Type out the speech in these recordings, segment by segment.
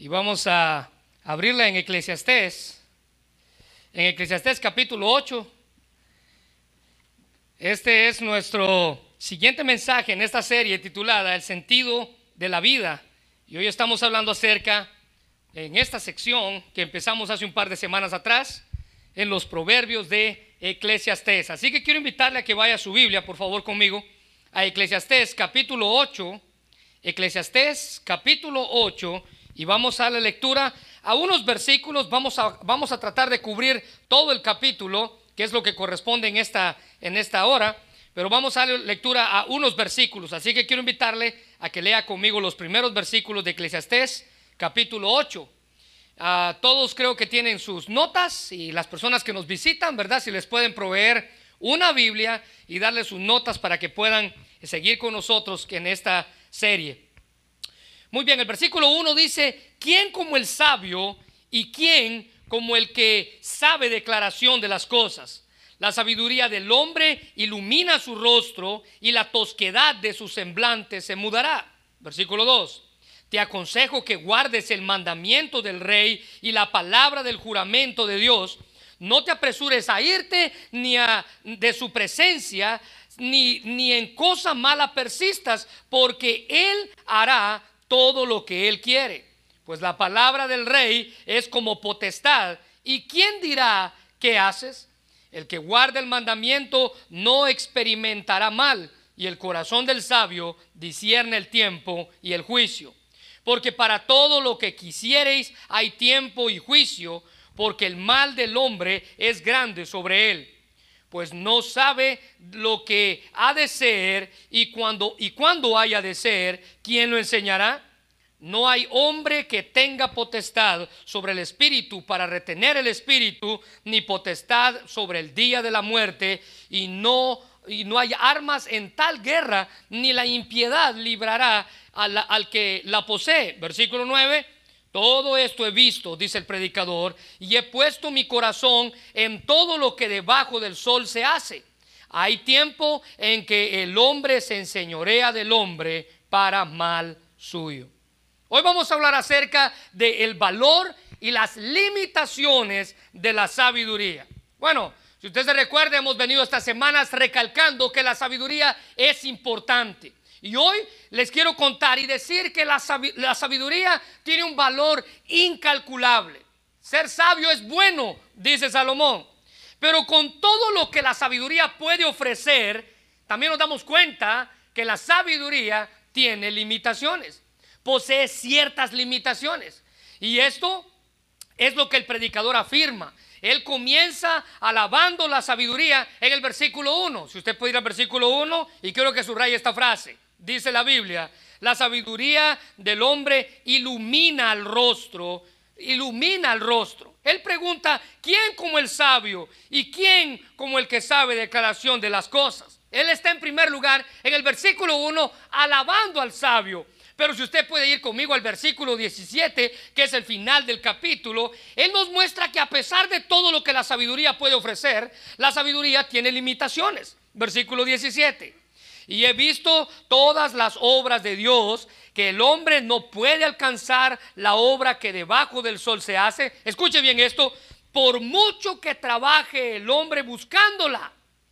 y vamos a abrirla en Eclesiastés. En Eclesiastés capítulo 8. Este es nuestro siguiente mensaje en esta serie titulada El sentido de la vida. Y hoy estamos hablando acerca, en esta sección que empezamos hace un par de semanas atrás, en los proverbios de Eclesiastés. Así que quiero invitarle a que vaya a su Biblia, por favor, conmigo, a Eclesiastés capítulo 8. Eclesiastés capítulo 8 y vamos a la lectura a unos versículos, vamos a, vamos a tratar de cubrir todo el capítulo, que es lo que corresponde en esta, en esta hora, pero vamos a dar lectura a unos versículos, así que quiero invitarle a que lea conmigo los primeros versículos de Eclesiastés capítulo 8. a todos creo que tienen sus notas y las personas que nos visitan, ¿verdad? Si les pueden proveer una Biblia y darles sus notas para que puedan seguir con nosotros en esta serie. Muy bien, el versículo 1 dice, ¿quién como el sabio y quién como el que sabe declaración de las cosas? La sabiduría del hombre ilumina su rostro y la tosquedad de su semblante se mudará. Versículo 2. Te aconsejo que guardes el mandamiento del rey y la palabra del juramento de Dios. No te apresures a irte ni a, de su presencia, ni, ni en cosa mala persistas, porque Él hará todo lo que Él quiere. Pues la palabra del rey es como potestad. ¿Y quién dirá qué haces? El que guarda el mandamiento no experimentará mal, y el corazón del sabio discierne el tiempo y el juicio. Porque para todo lo que quisiereis hay tiempo y juicio, porque el mal del hombre es grande sobre él pues no sabe lo que ha de ser y cuando y cuando haya de ser, ¿quién lo enseñará? No hay hombre que tenga potestad sobre el espíritu para retener el espíritu, ni potestad sobre el día de la muerte, y no y no hay armas en tal guerra, ni la impiedad librará al, al que la posee. Versículo 9 todo esto he visto, dice el predicador, y he puesto mi corazón en todo lo que debajo del sol se hace. Hay tiempo en que el hombre se enseñorea del hombre para mal suyo. Hoy vamos a hablar acerca del valor y las limitaciones de la sabiduría. Bueno, si usted se recuerda, hemos venido estas semanas recalcando que la sabiduría es importante. Y hoy les quiero contar y decir que la, sabiduría tiene un valor incalculable. Ser sabio es bueno, dice Salomón. Pero con todo lo que la sabiduría puede ofrecer, también nos damos cuenta que la sabiduría tiene limitaciones. Posee ciertas limitaciones. Y esto es lo que el predicador afirma. Él comienza alabando la sabiduría en el versículo 1. Si usted puede ir al versículo 1 y quiero que subraye esta frase dice la Biblia, la sabiduría del hombre ilumina el rostro, ilumina el rostro. Él pregunta, ¿quién como el sabio y quién como el que sabe declaración de las cosas? Él está en primer lugar en el versículo 1 alabando al sabio. Pero si usted puede ir conmigo al versículo 17, que es el final del capítulo, Él nos muestra que a pesar de todo lo que la sabiduría puede ofrecer, la sabiduría tiene limitaciones. Versículo 17. Y he visto todas las obras de Dios, que el hombre no puede alcanzar la obra que debajo del sol se hace. Escuche bien esto, por mucho que trabaje el hombre buscándola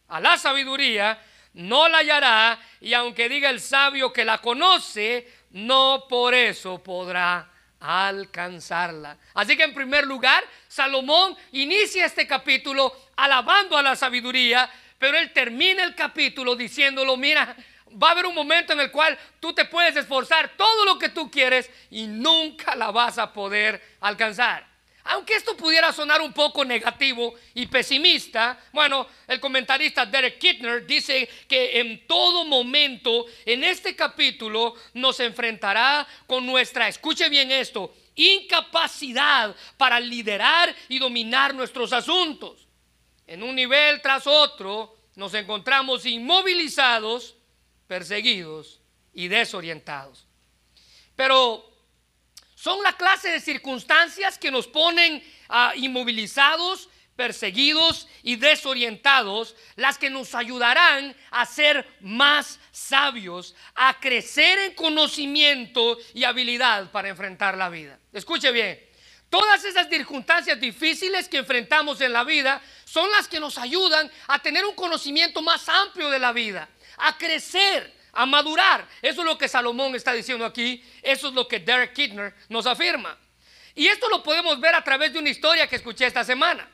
a la sabiduría, no la hallará, y aunque diga el sabio que la conoce, no por eso podrá alcanzarla. Así que en primer lugar, Salomón inicia este capítulo alabando a la sabiduría, pero él termina el capítulo diciéndolo, mira, va a haber un momento en el cual tú te puedes esforzar todo lo que tú quieres y nunca la vas a poder alcanzar. Aunque esto pudiera sonar un poco negativo y pesimista, bueno, el comentarista Derek Kittner dice que en todo momento en este capítulo nos enfrentará con nuestra, escuche bien esto, incapacidad para liderar y dominar nuestros asuntos en un nivel tras otro, nos encontramos inmovilizados, perseguidos y desorientados. Pero son la clase de circunstancias que nos ponen inmovilizados, perseguidos y desorientados, las que nos ayudarán a ser más sabios, a crecer en conocimiento y habilidad para enfrentar la vida. Escuche bien, todas esas circunstancias difíciles que enfrentamos en la vida son las que nos ayudan a tener un conocimiento más amplio de la vida, a crecer, a madurar. Eso es lo que Salomón está diciendo aquí, eso es lo que Derek Kidner nos afirma. Y esto lo podemos ver a través de una historia que escuché esta semana.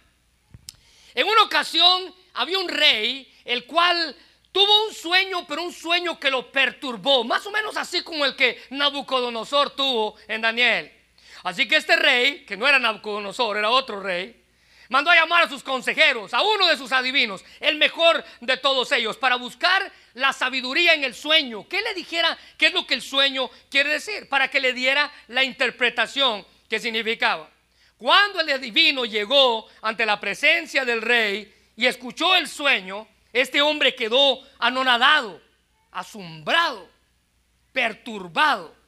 En una ocasión había un rey el cual tuvo un sueño, pero un sueño que lo perturbó, más o menos así como el que Nabucodonosor tuvo en Daniel. Así que este rey, que no era Nabucodonosor, era otro rey, mandó a llamar a sus consejeros, a uno de sus adivinos, el mejor de todos ellos, para buscar la sabiduría en el sueño. Que le dijera qué es lo que el sueño quiere decir, para que le diera la interpretación que significaba. Cuando el adivino llegó ante la presencia del rey y escuchó el sueño, este hombre quedó anonadado, asombrado, perturbado.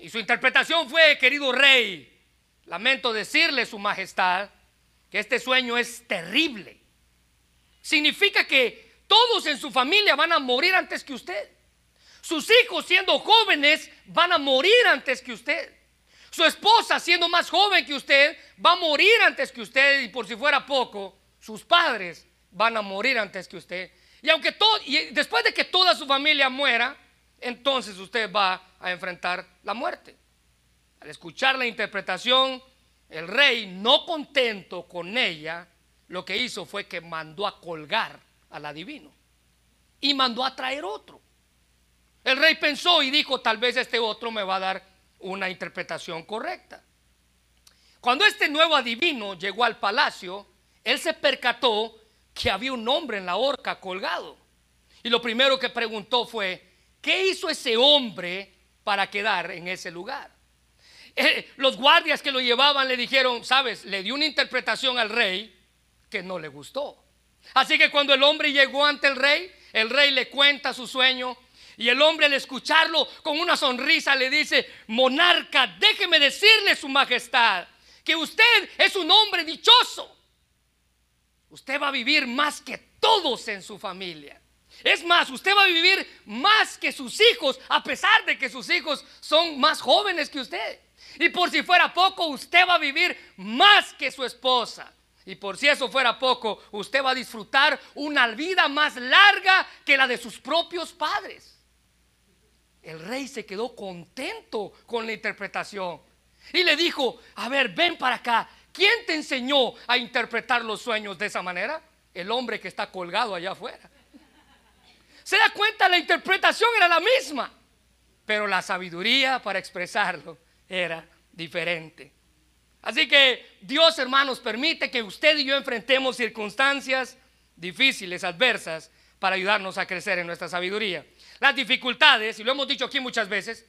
Y su interpretación fue, querido rey, lamento decirle, su majestad, que este sueño es terrible. Significa que todos en su familia van a morir antes que usted. Sus hijos siendo jóvenes van a morir antes que usted. Su esposa, siendo más joven que usted, va a morir antes que usted y por si fuera poco, sus padres van a morir antes que usted. Y aunque todo, después de que toda su familia muera, entonces usted va a enfrentar la muerte. Al escuchar la interpretación, el rey, no contento con ella, lo que hizo fue que mandó a colgar al adivino y mandó a traer otro. El rey pensó y dijo, tal vez este otro me va a dar una interpretación correcta. Cuando este nuevo adivino llegó al palacio, él se percató que había un hombre en la horca colgado. Y lo primero que preguntó fue, ¿qué hizo ese hombre para quedar en ese lugar? Eh, los guardias que lo llevaban le dijeron, sabes, le dio una interpretación al rey que no le gustó. Así que cuando el hombre llegó ante el rey, el rey le cuenta su sueño y el hombre al escucharlo con una sonrisa le dice, monarca, déjeme decirle su majestad, que usted es un hombre dichoso. Usted va a vivir más que todos en su familia. Es más, usted va a vivir más que sus hijos, a pesar de que sus hijos son más jóvenes que usted. Y por si fuera poco, usted va a vivir más que su esposa. Y por si eso fuera poco, usted va a disfrutar una vida más larga que la de sus propios padres. El rey se quedó contento con la interpretación y le dijo, a ver, ven para acá, ¿quién te enseñó a interpretar los sueños de esa manera? El hombre que está colgado allá afuera. Se da cuenta, la interpretación era la misma, pero la sabiduría para expresarlo era diferente. Así que Dios, hermanos, permite que usted y yo enfrentemos circunstancias difíciles, adversas, para ayudarnos a crecer en nuestra sabiduría. Las dificultades, y lo hemos dicho aquí muchas veces,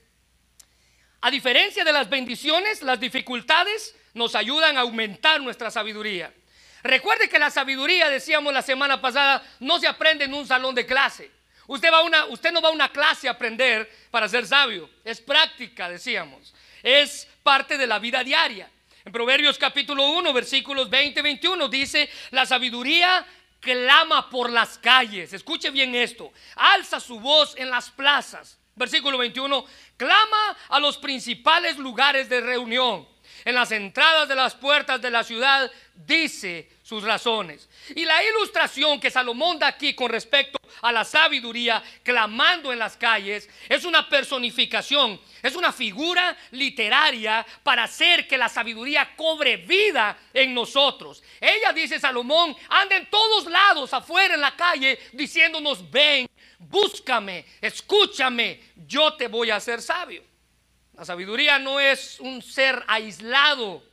a diferencia de las bendiciones, las dificultades nos ayudan a aumentar nuestra sabiduría. Recuerde que la sabiduría, decíamos la semana pasada, no se aprende en un salón de clase. Usted, va una, usted no va a una clase a aprender para ser sabio. Es práctica, decíamos. Es parte de la vida diaria. En Proverbios capítulo 1, versículos 20 21 dice, la sabiduría clama por las calles. Escuche bien esto. Alza su voz en las plazas. Versículo 21. Clama a los principales lugares de reunión. En las entradas de las puertas de la ciudad dice sus razones. Y la ilustración que Salomón da aquí con respecto a la sabiduría clamando en las calles es una personificación, es una figura literaria para hacer que la sabiduría cobre vida en nosotros. Ella dice Salomón, anda en todos lados afuera en la calle diciéndonos, ven, búscame, escúchame, yo te voy a hacer sabio. La sabiduría no es un ser aislado,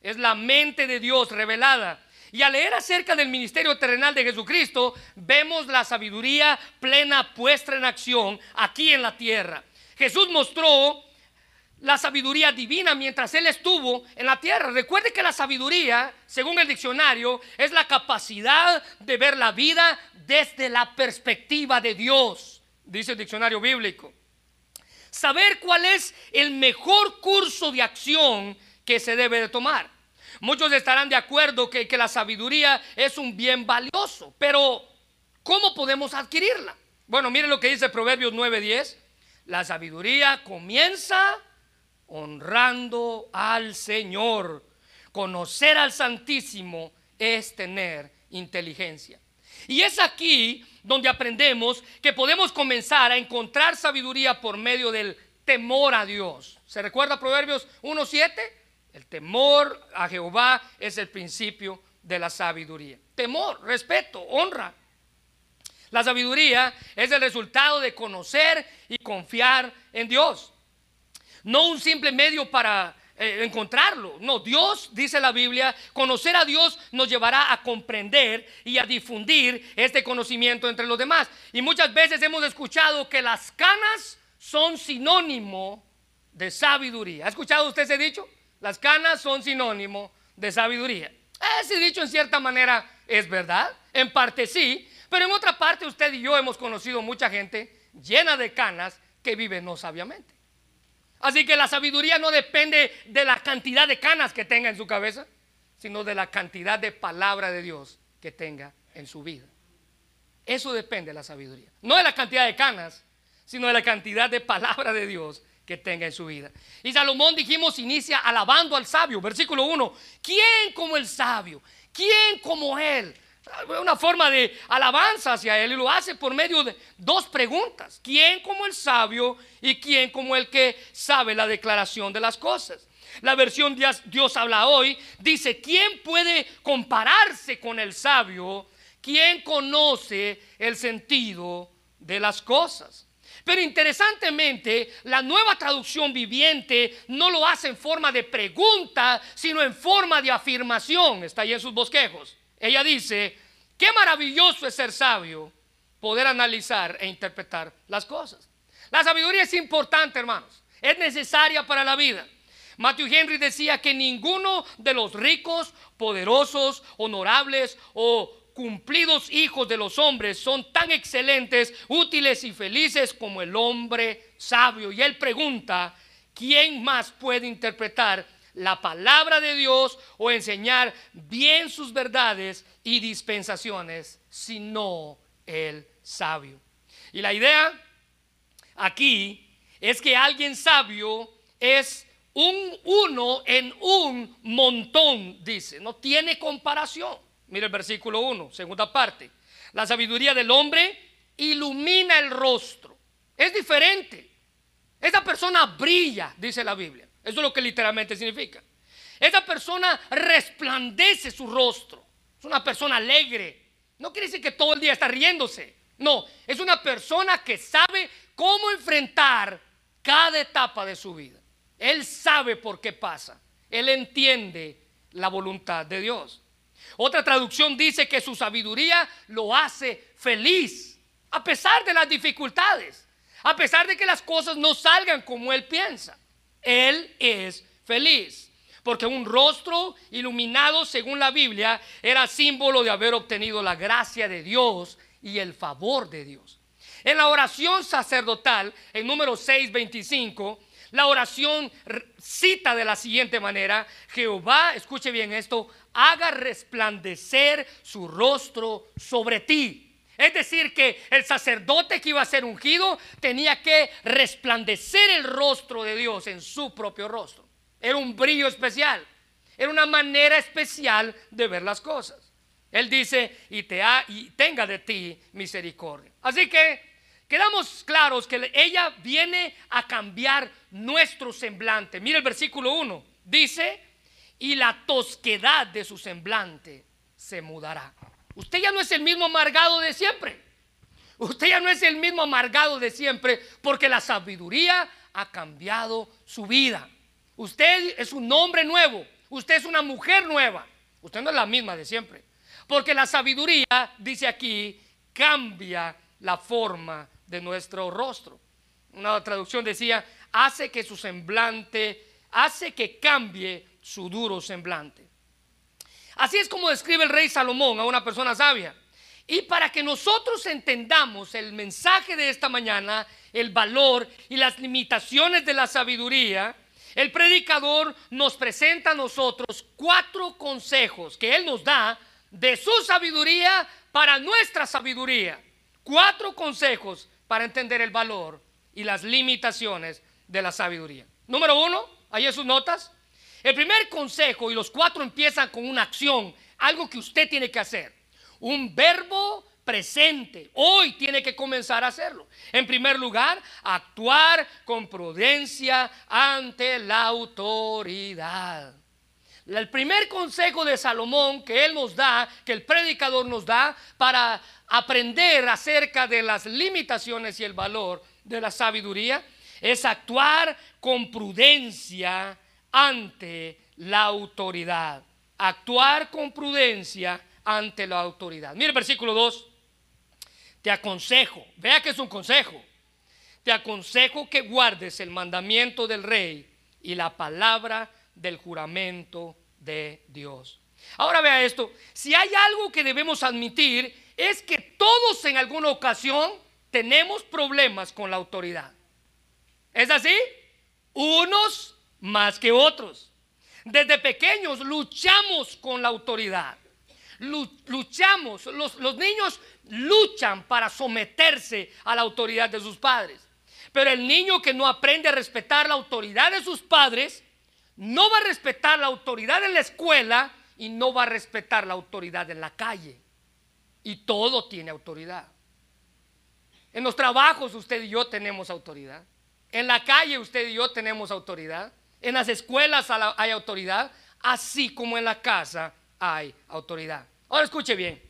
es la mente de Dios revelada y al leer acerca del ministerio terrenal de Jesucristo, vemos la sabiduría plena puesta en acción aquí en la tierra. Jesús mostró la sabiduría divina mientras Él estuvo en la tierra. Recuerde que la sabiduría, según el diccionario, es la capacidad de ver la vida desde la perspectiva de Dios, dice el diccionario bíblico. Saber cuál es el mejor curso de acción que se debe de tomar. Muchos estarán de acuerdo que, que la sabiduría es un bien valioso, pero ¿cómo podemos adquirirla? Bueno, miren lo que dice Proverbios 9:10. La sabiduría comienza honrando al Señor. Conocer al Santísimo es tener inteligencia. Y es aquí donde aprendemos que podemos comenzar a encontrar sabiduría por medio del temor a Dios. ¿Se recuerda Proverbios 1.7? El temor a Jehová es el principio de la sabiduría. Temor, respeto, honra. La sabiduría es el resultado de conocer y confiar en Dios. No un simple medio para eh, encontrarlo. No, Dios, dice la Biblia, conocer a Dios nos llevará a comprender y a difundir este conocimiento entre los demás. Y muchas veces hemos escuchado que las canas son sinónimo de sabiduría. ¿Ha escuchado usted ese dicho? Las canas son sinónimo de sabiduría. Ese dicho en cierta manera es verdad, en parte sí, pero en otra parte usted y yo hemos conocido mucha gente llena de canas que vive no sabiamente. Así que la sabiduría no depende de la cantidad de canas que tenga en su cabeza, sino de la cantidad de palabra de Dios que tenga en su vida. Eso depende de la sabiduría. No de la cantidad de canas, sino de la cantidad de palabra de Dios que tenga en su vida. Y Salomón dijimos inicia alabando al sabio, versículo 1. ¿Quién como el sabio? ¿Quién como él? Una forma de alabanza hacia él y lo hace por medio de dos preguntas. ¿Quién como el sabio y quién como el que sabe la declaración de las cosas? La versión Dios, Dios habla hoy dice, ¿quién puede compararse con el sabio? ¿Quién conoce el sentido de las cosas? Pero interesantemente, la nueva traducción viviente no lo hace en forma de pregunta, sino en forma de afirmación. Está ahí en sus bosquejos. Ella dice, qué maravilloso es ser sabio, poder analizar e interpretar las cosas. La sabiduría es importante, hermanos. Es necesaria para la vida. Matthew Henry decía que ninguno de los ricos, poderosos, honorables o cumplidos hijos de los hombres son tan excelentes, útiles y felices como el hombre sabio. Y él pregunta, ¿quién más puede interpretar la palabra de Dios o enseñar bien sus verdades y dispensaciones, sino el sabio? Y la idea aquí es que alguien sabio es un uno en un montón, dice, no tiene comparación. Mira el versículo 1, segunda parte. La sabiduría del hombre ilumina el rostro. Es diferente. Esa persona brilla, dice la Biblia. Eso es lo que literalmente significa. Esa persona resplandece su rostro. Es una persona alegre. No quiere decir que todo el día está riéndose. No, es una persona que sabe cómo enfrentar cada etapa de su vida. Él sabe por qué pasa. Él entiende la voluntad de Dios. Otra traducción dice que su sabiduría lo hace feliz, a pesar de las dificultades, a pesar de que las cosas no salgan como él piensa. Él es feliz. Porque un rostro iluminado, según la Biblia, era símbolo de haber obtenido la gracia de Dios y el favor de Dios. En la oración sacerdotal, en número 625, la oración cita de la siguiente manera, Jehová, escuche bien esto, haga resplandecer su rostro sobre ti. Es decir, que el sacerdote que iba a ser ungido tenía que resplandecer el rostro de Dios en su propio rostro. Era un brillo especial, era una manera especial de ver las cosas. Él dice, y, te ha, y tenga de ti misericordia. Así que quedamos claros que ella viene a cambiar nuestro semblante. Mira el versículo 1. Dice, y la tosquedad de su semblante se mudará. Usted ya no es el mismo amargado de siempre. Usted ya no es el mismo amargado de siempre porque la sabiduría ha cambiado su vida. Usted es un hombre nuevo. Usted es una mujer nueva. Usted no es la misma de siempre. Porque la sabiduría, dice aquí, cambia la forma de nuestro rostro. Una traducción decía, hace que su semblante, hace que cambie su duro semblante. Así es como describe el rey Salomón a una persona sabia. Y para que nosotros entendamos el mensaje de esta mañana, el valor y las limitaciones de la sabiduría, el predicador nos presenta a nosotros cuatro consejos que él nos da de su sabiduría para nuestra sabiduría. Cuatro consejos para entender el valor y las limitaciones de la sabiduría. Número uno, ahí en sus notas. El primer consejo, y los cuatro empiezan con una acción, algo que usted tiene que hacer. Un verbo presente. Hoy tiene que comenzar a hacerlo. En primer lugar, actuar con prudencia ante la autoridad. El primer consejo de Salomón que él nos da, que el predicador nos da para aprender acerca de las limitaciones y el valor de la sabiduría, es actuar con prudencia ante la autoridad. Actuar con prudencia ante la autoridad. Mire el versículo 2. Te aconsejo, vea que es un consejo. Te aconsejo que guardes el mandamiento del rey y la palabra del juramento de Dios. Ahora vea esto, si hay algo que debemos admitir es que todos en alguna ocasión tenemos problemas con la autoridad. ¿Es así? Unos más que otros. Desde pequeños luchamos con la autoridad. Luchamos, los, niños luchan para someterse a la autoridad de sus padres. Pero el niño que no aprende a respetar la autoridad de sus padres, no va a respetar la autoridad en la escuela y no va a respetar la autoridad en la calle. Y todo tiene autoridad. En los trabajos usted y yo tenemos autoridad. En la calle usted y yo tenemos autoridad. En las escuelas hay autoridad, así como en la casa hay autoridad. Ahora escuche bien.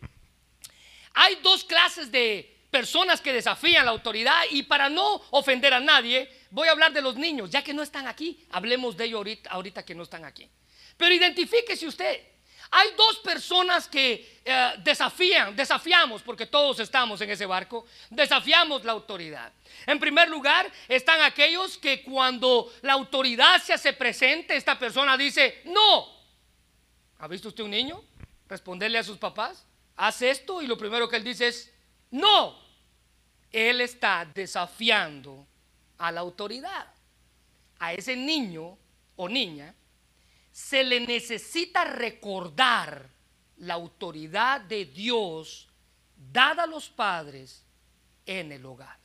Hay dos clases de personas que desafían la autoridad y para no ofender a nadie, voy a hablar de los niños, ya que no están aquí, hablemos de ellos ahorita, que no están aquí. Pero identifíquese usted. Hay dos personas que eh, desafían, desafiamos, porque todos estamos en ese barco, desafiamos la autoridad. En primer lugar, están aquellos que cuando la autoridad se hace presente, esta persona dice, no. ¿Ha visto usted un niño responderle a sus papás? Haz esto y lo primero que él dice es, no. Él está desafiando a la autoridad. A ese niño o niña se le necesita recordar la autoridad de Dios dada a los padres en el hogar.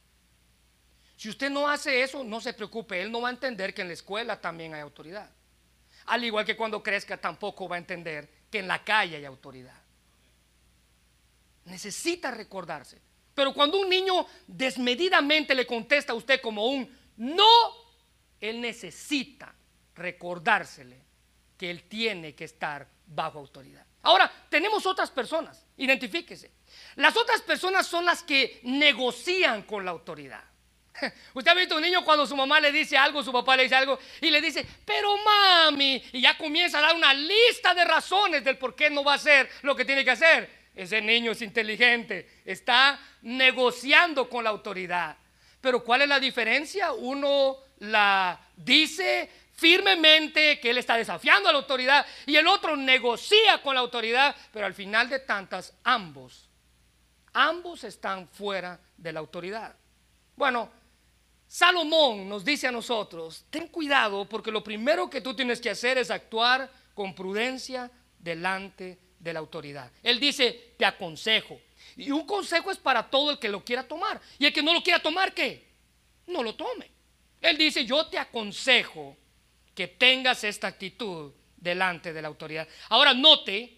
Si usted no hace eso, no se preocupe, él no va a entender que en la escuela también hay autoridad. Al igual que cuando crezca tampoco va a entender que en la calle hay autoridad. Necesita recordarse. Pero cuando un niño desmedidamente le contesta a usted como un no, él necesita recordársele que él tiene que estar bajo autoridad. Ahora, tenemos otras personas, identifíquese. Las otras personas son las que negocian con la autoridad. Usted ha visto un niño cuando su mamá le dice algo, su papá le dice algo y le dice, pero mami, y ya comienza a dar una lista de razones del por qué no va a hacer lo que tiene que hacer. Ese niño es inteligente, está negociando con la autoridad. Pero ¿cuál es la diferencia? Uno la dice firmemente que él está desafiando a la autoridad y el otro negocia con la autoridad, pero al final de tantas, ambos, ambos están fuera de la autoridad. Bueno, Salomón nos dice a nosotros, ten cuidado porque lo primero que tú tienes que hacer es actuar con prudencia delante de la autoridad. Él dice, te aconsejo. Y un consejo es para todo el que lo quiera tomar. Y el que no lo quiera tomar, ¿qué? No lo tome. Él dice, yo te aconsejo que tengas esta actitud delante de la autoridad. Ahora note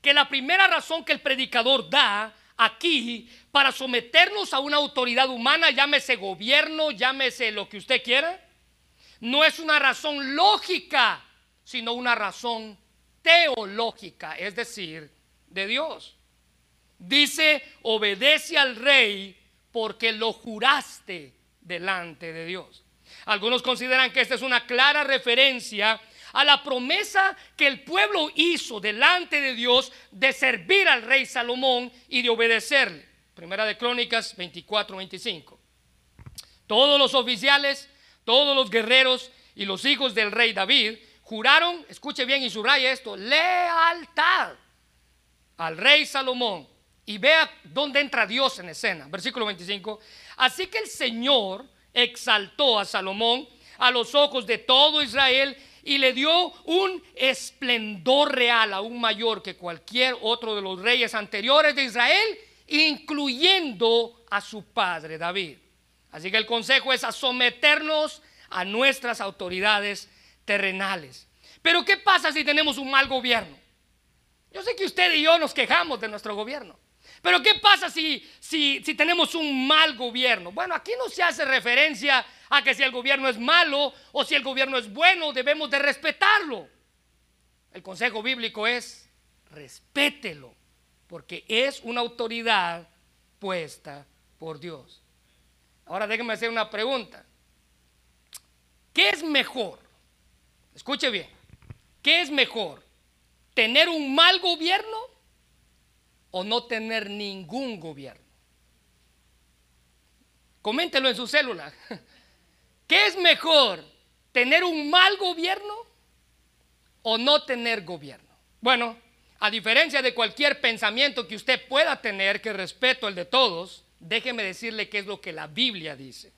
que la primera razón que el predicador da aquí para someternos a una autoridad humana, llámese gobierno, llámese lo que usted quiera, no es una razón lógica, sino una razón teológica, es decir, de Dios. Dice, obedece al rey porque lo juraste delante de Dios. Algunos consideran que esta es una clara referencia a la promesa que el pueblo hizo delante de Dios de servir al rey Salomón y de obedecerle. Primera de Crónicas 24, 25. Todos los oficiales, todos los guerreros y los hijos del rey David juraron, escuche bien y subraya esto, lealtad al rey Salomón. Y vea dónde entra Dios en escena. Versículo 25. Así que el Señor exaltó a Salomón a los ojos de todo Israel y le dio un esplendor real aún mayor que cualquier otro de los reyes anteriores de Israel, incluyendo a su padre David. Así que el consejo es a someternos a nuestras autoridades terrenales. Pero ¿qué pasa si tenemos un mal gobierno? Yo sé que usted y yo nos quejamos de nuestro gobierno. Pero ¿qué pasa si, si, tenemos un mal gobierno? Bueno, aquí no se hace referencia a que si el gobierno es malo o si el gobierno es bueno, debemos de respetarlo. El consejo bíblico es respételo, porque es una autoridad puesta por Dios. Ahora déjenme hacer una pregunta. ¿Qué es mejor? Escuche bien. ¿Qué es mejor? ¿Tener un mal gobierno o no tener ningún gobierno? Coméntelo en su célula. ¿Qué es mejor? ¿Tener un mal gobierno o no tener gobierno? Bueno, a diferencia de cualquier pensamiento que usted pueda tener, que respeto el de todos, déjeme decirle qué es lo que la Biblia dice.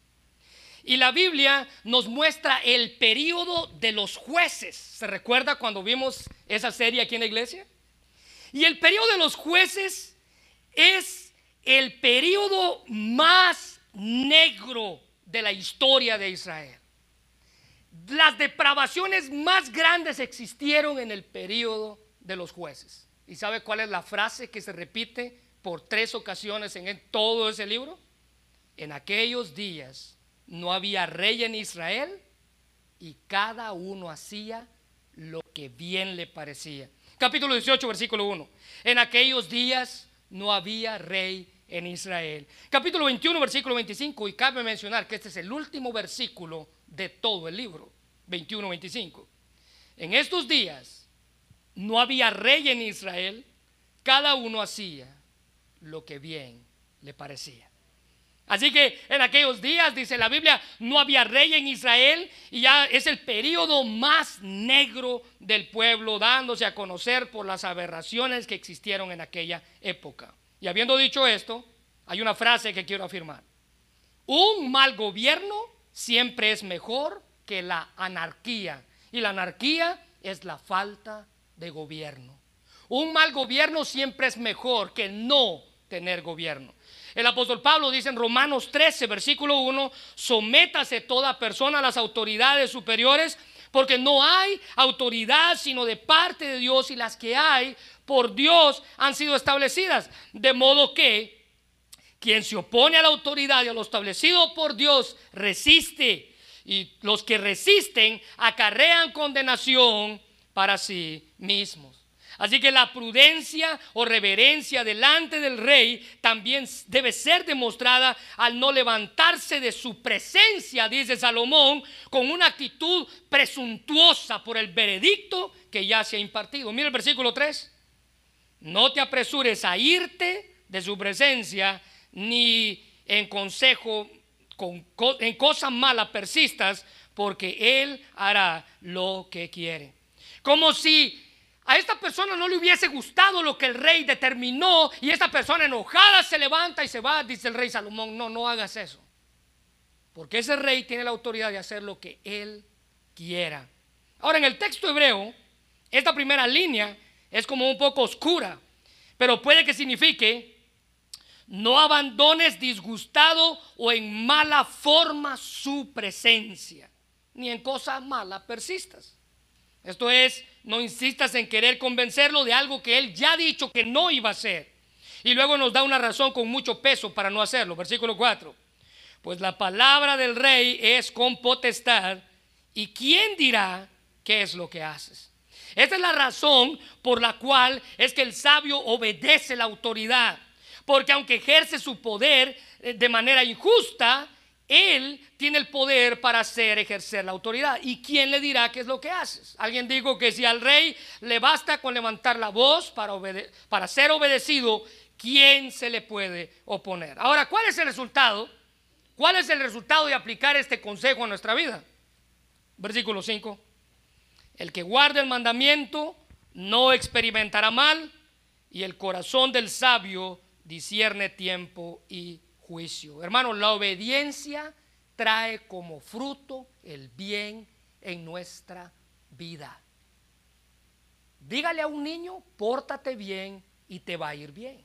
Y la Biblia nos muestra el periodo de los jueces. ¿Se recuerda cuando vimos esa serie aquí en la iglesia? Y el periodo de los jueces es el periodo más negro de la historia de Israel. Las depravaciones más grandes existieron en el periodo de los jueces. ¿Y sabe cuál es la frase que se repite por tres ocasiones en todo ese libro? En aquellos días no había rey en Israel y cada uno hacía lo que bien le parecía. Capítulo 18, versículo 1. En aquellos días no había rey en Israel. Capítulo 21, versículo 25. Y cabe mencionar que este es el último versículo de todo el libro. 21, 25. En estos días no había rey en Israel. Cada uno hacía lo que bien le parecía. Así que en aquellos días, dice la Biblia, no había rey en Israel y ya es el periodo más negro del pueblo, dándose a conocer por las aberraciones que existieron en aquella época. Y habiendo dicho esto, hay una frase que quiero afirmar. Un mal gobierno siempre es mejor que la anarquía. Y la anarquía es la falta de gobierno. Un mal gobierno siempre es mejor que no tener gobierno. El apóstol Pablo dice en Romanos 13, versículo 1, sométase toda persona a las autoridades superiores, porque no hay autoridad sino de parte de Dios y las que hay por Dios han sido establecidas. De modo que quien se opone a la autoridad y a lo establecido por Dios resiste. Y los que resisten acarrean condenación para sí mismos. Así que la prudencia o reverencia delante del rey también debe ser demostrada al no levantarse de su presencia, dice Salomón, con una actitud presuntuosa por el veredicto que ya se ha impartido. Mira el versículo 3. No te apresures a irte de su presencia, ni en consejo, en cosa mala persistas, porque Él hará lo que quiere. Como si a esta persona no le hubiese gustado lo que el rey determinó y esta persona enojada se levanta y se va, dice el rey Salomón, no, no hagas eso. Porque ese rey tiene la autoridad de hacer lo que él quiera. Ahora, en el texto hebreo, esta primera línea es como un poco oscura, pero puede que signifique, no abandones disgustado o en mala forma su presencia, ni en cosas malas persistas. Esto es, no insistas en querer convencerlo de algo que él ya ha dicho que no iba a hacer. Y luego nos da una razón con mucho peso para no hacerlo. Versículo 4. Pues la palabra del rey es con potestad. ¿Y quién dirá qué es lo que haces? Esta es la razón por la cual es que el sabio obedece la autoridad. Porque aunque ejerce su poder eh, de manera injusta, él tiene el poder para hacer ejercer la autoridad. ¿Y quién le dirá qué es lo que haces? Alguien dijo que si al rey le basta con levantar la voz para, ser obedecido, ¿quién se le puede oponer? Ahora, ¿cuál es el resultado? ¿Cuál es el resultado de aplicar este consejo a nuestra vida? Versículo 5. El que guarde el mandamiento no experimentará mal y el corazón del sabio discierne tiempo y juicio. Hermano, la obediencia trae como fruto el bien en nuestra vida. Dígale a un niño, pórtate bien y te va a ir bien.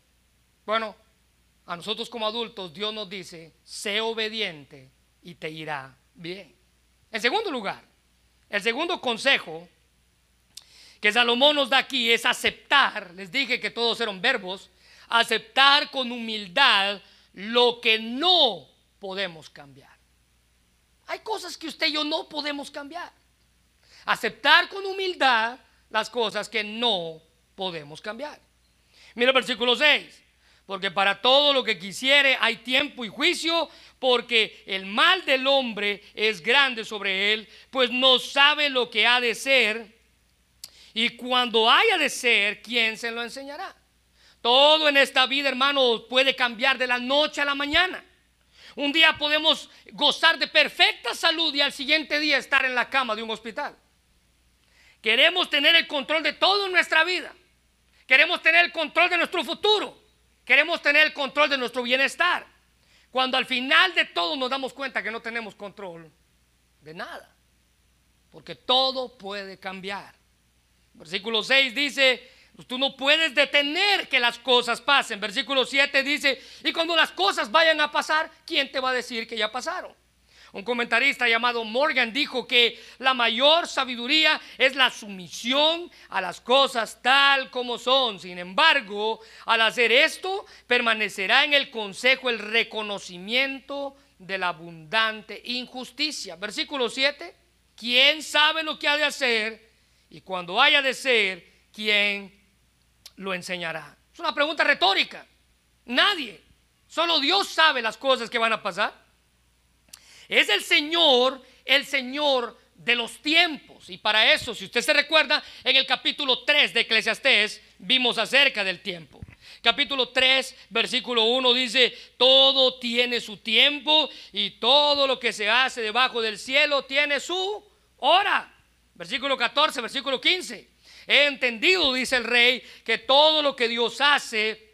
Bueno, a nosotros como adultos Dios nos dice, sé obediente y te irá bien. En segundo lugar, el segundo consejo que Salomón nos da aquí es aceptar, les dije que todos eran verbos, aceptar con humildad lo que no podemos cambiar. Hay cosas que usted y yo no podemos cambiar. Aceptar con humildad las cosas que no podemos cambiar. Mira el versículo 6. Porque para todo lo que quisiere hay tiempo y juicio, porque el mal del hombre es grande sobre él, pues no sabe lo que ha de ser, y cuando haya de ser, ¿quién se lo enseñará? Todo en esta vida, hermano, puede cambiar de la noche a la mañana. Un día podemos gozar de perfecta salud y al siguiente día estar en la cama de un hospital. Queremos tener el control de todo en nuestra vida. Queremos tener el control de nuestro futuro. Queremos tener el control de nuestro bienestar. Cuando al final de todo nos damos cuenta que no tenemos control de nada. Porque todo puede cambiar. Versículo 6 dice, tú no puedes detener que las cosas pasen. Versículo 7 dice, y cuando las cosas vayan a pasar, ¿quién te va a decir que ya pasaron? Un comentarista llamado Morgan dijo que la mayor sabiduría es la sumisión a las cosas tal como son. Sin embargo, al hacer esto, permanecerá en el consejo el reconocimiento de la abundante injusticia. Versículo 7. ¿Quién sabe lo que ha de hacer? Y cuando haya de ser, ¿quién lo enseñará? Es una pregunta retórica. Nadie. Solo Dios sabe las cosas que van a pasar. Es el Señor, el Señor de los tiempos. Y para eso, si usted se recuerda, en el capítulo 3 de Eclesiastés vimos acerca del tiempo. Capítulo 3, versículo 1 dice, todo tiene su tiempo y todo lo que se hace debajo del cielo tiene su hora. Versículo 14, versículo 15. He entendido, dice el rey, que todo lo que Dios hace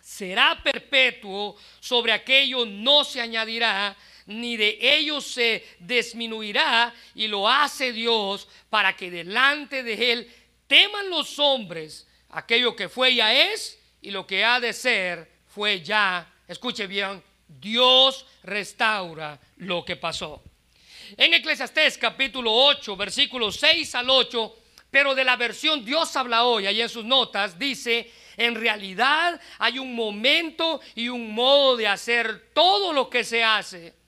será perpetuo, sobre aquello no se añadirá, ni de ellos se disminuirá, y lo hace Dios para que delante de Él teman los hombres aquello que fue ya es, y lo que ha de ser fue ya. Escuche bien, Dios restaura lo que pasó. En Eclesiastés capítulo 8, versículos 6 al 8, pero de la versión Dios habla hoy, ahí en sus notas, dice, en realidad hay un momento y un modo de hacer todo lo que se hace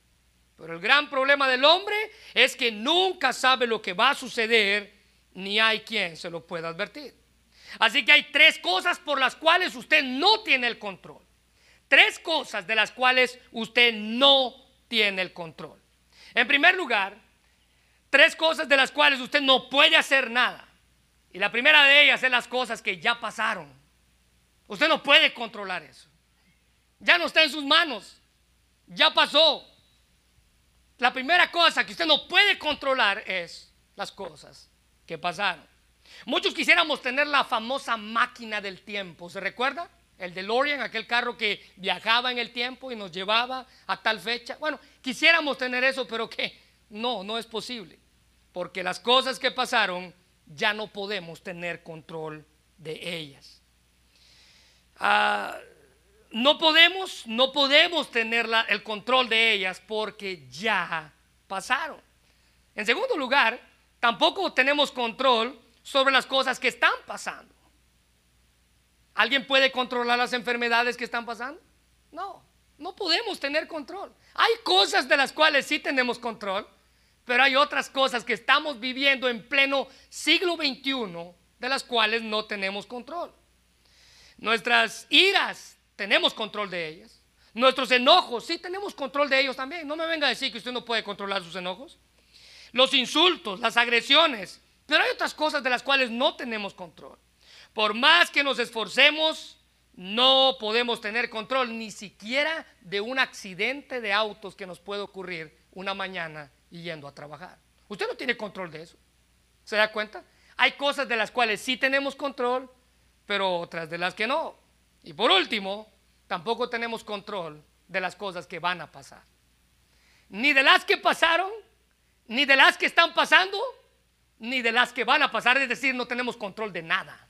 pero el gran problema del hombre es que nunca sabe lo que va a suceder, ni hay quien se lo pueda advertir. Así que hay tres cosas por las cuales usted no tiene el control. Tres cosas de las cuales usted no tiene el control. En primer lugar, tres cosas de las cuales usted no puede hacer nada. Y la primera de ellas es las cosas que ya pasaron. Usted no puede controlar eso. Ya no está en sus manos. Ya pasó la primera cosa que usted no puede controlar es las cosas que pasaron. Muchos quisiéramos tener la famosa máquina del tiempo, ¿se recuerda? El DeLorean, aquel carro que viajaba en el tiempo y nos llevaba a tal fecha. Bueno, quisiéramos tener eso, pero que no, no es posible. Porque las cosas que pasaron ya no podemos tener control de ellas. Ah, no podemos, no podemos tener el control de ellas porque ya pasaron. En segundo lugar, tampoco tenemos control sobre las cosas que están pasando. ¿Alguien puede controlar las enfermedades que están pasando? No, no podemos tener control. Hay cosas de las cuales sí tenemos control, pero hay otras cosas que estamos viviendo en pleno siglo XXI de las cuales no tenemos control. Nuestras iras tenemos control de ellas. Nuestros enojos, sí tenemos control de ellos también. No me venga a decir que usted no puede controlar sus enojos. Los insultos, las agresiones. Pero hay otras cosas de las cuales no tenemos control. Por más que nos esforcemos, no podemos tener control ni siquiera de un accidente de autos que nos puede ocurrir una mañana yendo a trabajar. Usted no tiene control de eso. ¿Se da cuenta? Hay cosas de las cuales sí tenemos control, pero otras de las que no. Y por último, tampoco tenemos control de las cosas que van a pasar. ni de las que pasaron, ni de las que están pasando, ni de las que van a pasar. Es decir, no tenemos control de nada.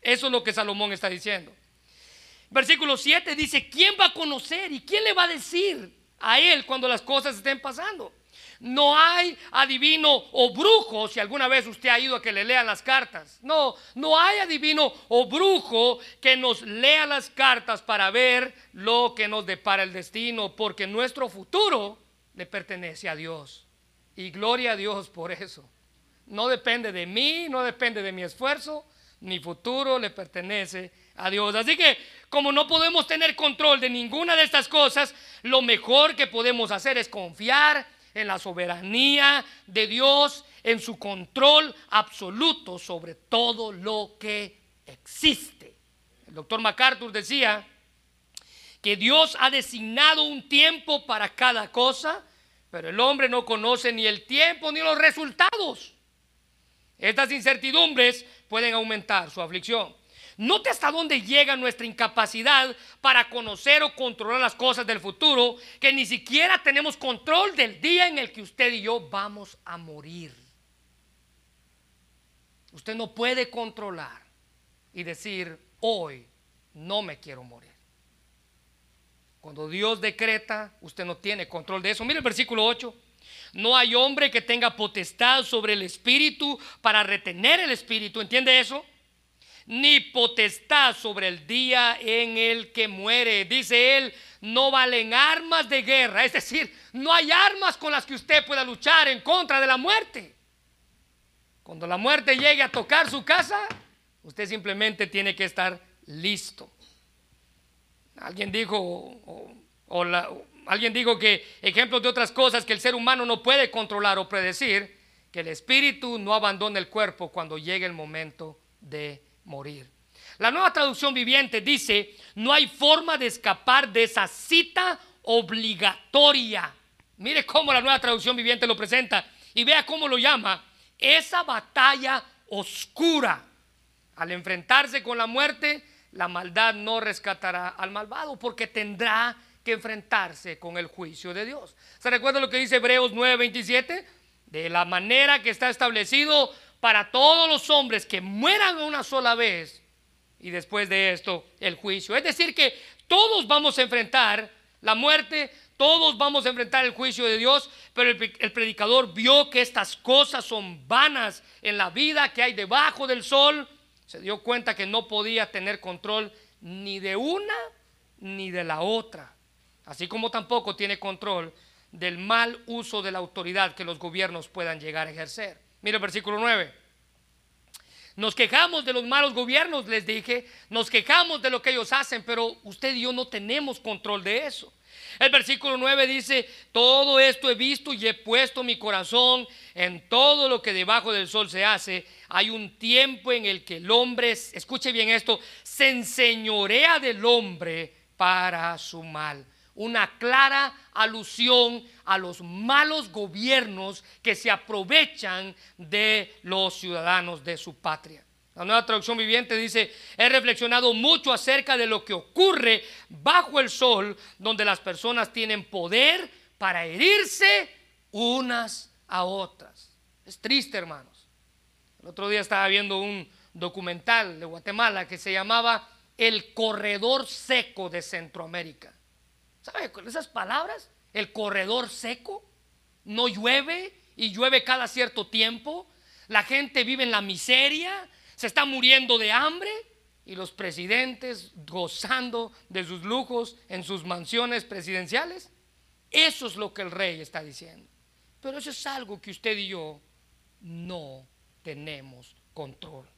Eso es lo que Salomón está diciendo. Versículo 7 dice, ¿quién va a conocer y quién le va a decir a él cuando las cosas estén pasando? No hay adivino o brujo, si alguna vez usted ha ido a que le lean las cartas. No, no hay adivino o brujo que nos lea las cartas para ver lo que nos depara el destino, porque nuestro futuro le pertenece a Dios. Y gloria a Dios por eso. No depende de mí, no depende de mi esfuerzo, mi futuro le pertenece a Dios. Así que como no podemos tener control de ninguna de estas cosas, lo mejor que podemos hacer es confiar en la soberanía de Dios, en su control absoluto sobre todo lo que existe. El doctor MacArthur decía que Dios ha designado un tiempo para cada cosa, pero el hombre no conoce ni el tiempo ni los resultados. Estas incertidumbres pueden aumentar su aflicción. Note hasta dónde llega nuestra incapacidad para conocer o controlar las cosas del futuro, que ni siquiera tenemos control del día en el que usted y yo vamos a morir. Usted no puede controlar y decir, hoy no me quiero morir. Cuando Dios decreta, usted no tiene control de eso. Mire el versículo 8. No hay hombre que tenga potestad sobre el espíritu para retener el espíritu. ¿Entiende eso? Ni potestad sobre el día en el que muere. Dice él, no valen armas de guerra. Es decir, no hay armas con las que usted pueda luchar en contra de la muerte. Cuando la muerte llegue a tocar su casa, usted simplemente tiene que estar listo. Alguien dijo, alguien dijo que ejemplos de otras cosas que el ser humano no puede controlar o predecir, que el espíritu no abandone el cuerpo cuando llegue el momento de morir. La nueva traducción viviente dice, no hay forma de escapar de esa cita obligatoria. Mire cómo la nueva traducción viviente lo presenta y vea cómo lo llama, esa batalla oscura. Al enfrentarse con la muerte, la maldad no rescatará al malvado porque tendrá que enfrentarse con el juicio de Dios. ¿Se recuerda lo que dice Hebreos 9:27? De la manera que está establecido para todos los hombres que mueran una sola vez y después de esto el juicio. Es decir, que todos vamos a enfrentar la muerte, todos vamos a enfrentar el juicio de Dios, pero el, predicador vio que estas cosas son vanas en la vida que hay debajo del sol, se dio cuenta que no podía tener control ni de una ni de la otra, así como tampoco tiene control del mal uso de la autoridad que los gobiernos puedan llegar a ejercer. Mira el versículo 9. Nos quejamos de los malos gobiernos, les dije, nos quejamos de lo que ellos hacen, pero usted y yo no tenemos control de eso. El versículo 9 dice, todo esto he visto y he puesto mi corazón en todo lo que debajo del sol se hace. Hay un tiempo en el que el hombre, escuche bien esto, se enseñorea del hombre para su mal una clara alusión a los malos gobiernos que se aprovechan de los ciudadanos de su patria. La nueva traducción viviente dice, he reflexionado mucho acerca de lo que ocurre bajo el sol, donde las personas tienen poder para herirse unas a otras. Es triste, hermanos. El otro día estaba viendo un documental de Guatemala que se llamaba El Corredor Seco de Centroamérica. ¿Sabe con esas palabras? El corredor seco, no llueve y llueve cada cierto tiempo. La gente vive en la miseria, se está muriendo de hambre y los presidentes gozando de sus lujos en sus mansiones presidenciales. Eso es lo que el rey está diciendo. Pero eso es algo que usted y yo no tenemos control.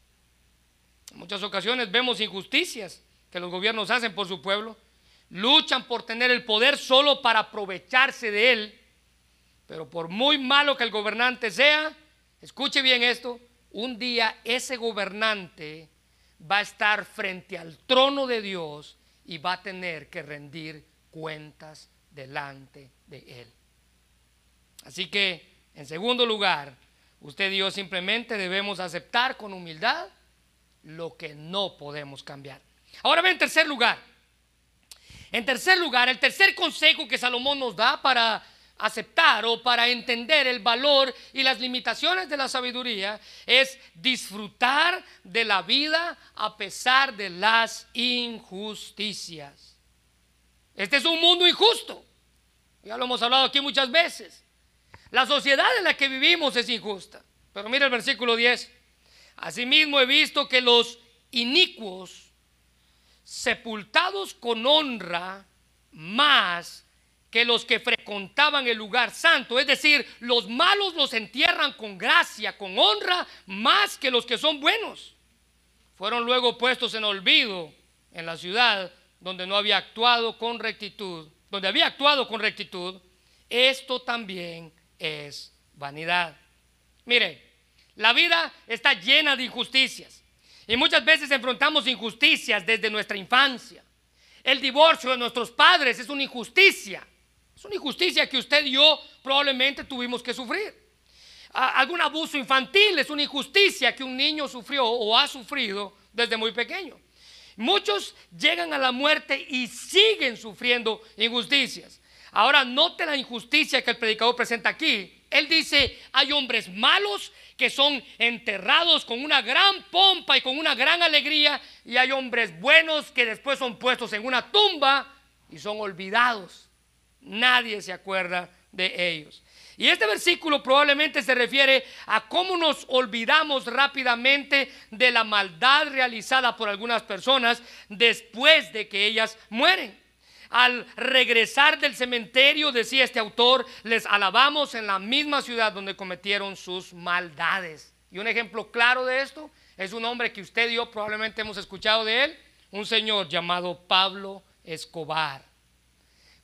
En muchas ocasiones vemos injusticias que los gobiernos hacen por su pueblo luchan por tener el poder solo para aprovecharse de él. Pero por muy malo que el gobernante sea, escuche bien esto, un día ese gobernante va a estar frente al trono de Dios y va a tener que rendir cuentas delante de él. Así que, en segundo lugar, usted y yo simplemente debemos aceptar con humildad lo que no podemos cambiar. Ahora ve en tercer lugar, en tercer lugar, el tercer consejo que Salomón nos da para aceptar o para entender el valor y las limitaciones de la sabiduría es disfrutar de la vida a pesar de las injusticias. Este es un mundo injusto. Ya lo hemos hablado aquí muchas veces. La sociedad en la que vivimos es injusta. Pero mira el versículo 10. Asimismo he visto que los inicuos, sepultados con honra, más que los que frecuentaban el lugar santo. Es decir, los malos los entierran con gracia, con honra, más que los que son buenos. Fueron luego puestos en olvido en la ciudad donde no había actuado con rectitud, donde había actuado con rectitud. Esto también es vanidad. Mire, la vida está llena de injusticias y muchas veces enfrentamos injusticias desde nuestra infancia. El divorcio de nuestros padres es una injusticia. Es una injusticia que usted y yo probablemente tuvimos que sufrir. Algún abuso infantil es una injusticia que un niño sufrió o ha sufrido desde muy pequeño. Muchos llegan a la muerte y siguen sufriendo injusticias. Ahora note la injusticia que el predicador presenta aquí. Él dice, hay hombres malos que son enterrados con una gran pompa y con una gran alegría, y hay hombres buenos que después son puestos en una tumba y son olvidados. Nadie se acuerda de ellos. Y este versículo probablemente se refiere a cómo nos olvidamos rápidamente de la maldad realizada por algunas personas después de que ellas mueren. Al regresar del cementerio, decía este autor, les alabamos en la misma ciudad donde cometieron sus maldades. Y un ejemplo claro de esto es un hombre que usted y yo probablemente hemos escuchado de él, un señor llamado Pablo Escobar.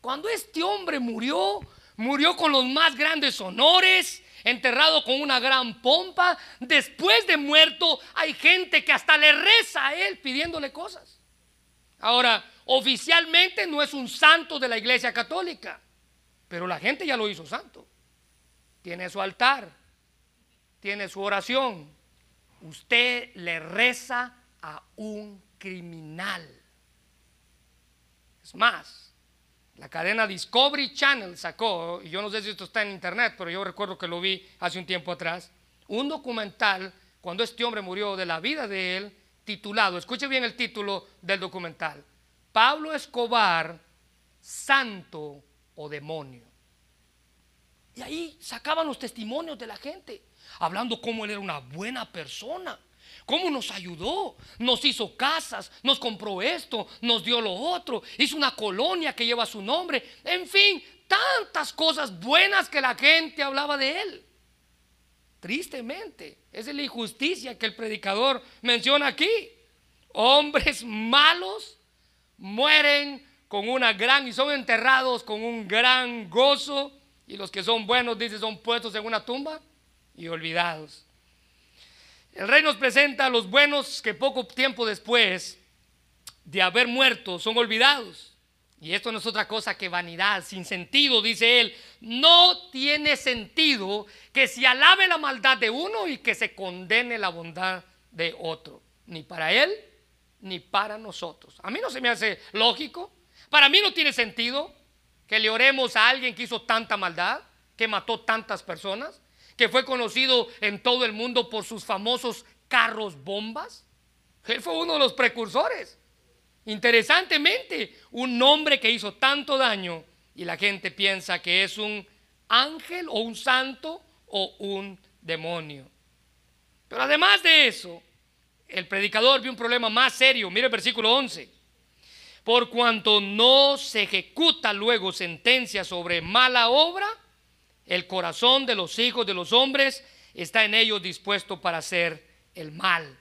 Cuando este hombre murió, murió con los más grandes honores, enterrado con una gran pompa. Después de muerto hay gente que hasta le reza a él pidiéndole cosas. Ahora, oficialmente no es un santo de la iglesia católica, pero la gente ya lo hizo santo. Tiene su altar, tiene su oración. Usted le reza a un criminal. Es más, la cadena Discovery Channel sacó, y yo no sé si esto está en internet, pero yo recuerdo que lo vi hace un tiempo atrás, un documental cuando este hombre murió de la vida de él titulado, escuche bien el título del documental, Pablo Escobar, santo o demonio. Y ahí sacaban los testimonios de la gente, hablando cómo él era una buena persona, cómo nos ayudó, nos hizo casas, nos compró esto, nos dio lo otro, hizo una colonia que lleva su nombre, en fin, tantas cosas buenas que la gente hablaba de él. Tristemente, esa es la injusticia que el predicador menciona aquí. Hombres malos mueren con una gran y son enterrados con un gran gozo y los que son buenos, dice, son puestos en una tumba y olvidados. El rey nos presenta a los buenos que poco tiempo después de haber muerto son olvidados. Y esto no es otra cosa que vanidad, sin sentido, dice él. No tiene sentido que se alabe la maldad de uno y que se condene la bondad de otro. Ni para él, ni para nosotros. A mí no se me hace lógico. Para mí no tiene sentido que le oremos a alguien que hizo tanta maldad, que mató tantas personas, que fue conocido en todo el mundo por sus famosos carros bombas. Él fue uno de los precursores. Interesantemente, un hombre que hizo tanto daño y la gente piensa que es un ángel o un santo o un demonio. Pero además de eso, el predicador vio un problema más serio. Mire el versículo 11. Por cuanto no se ejecuta luego sentencia sobre mala obra, el corazón de los hijos de los hombres está en ellos dispuesto para hacer el mal.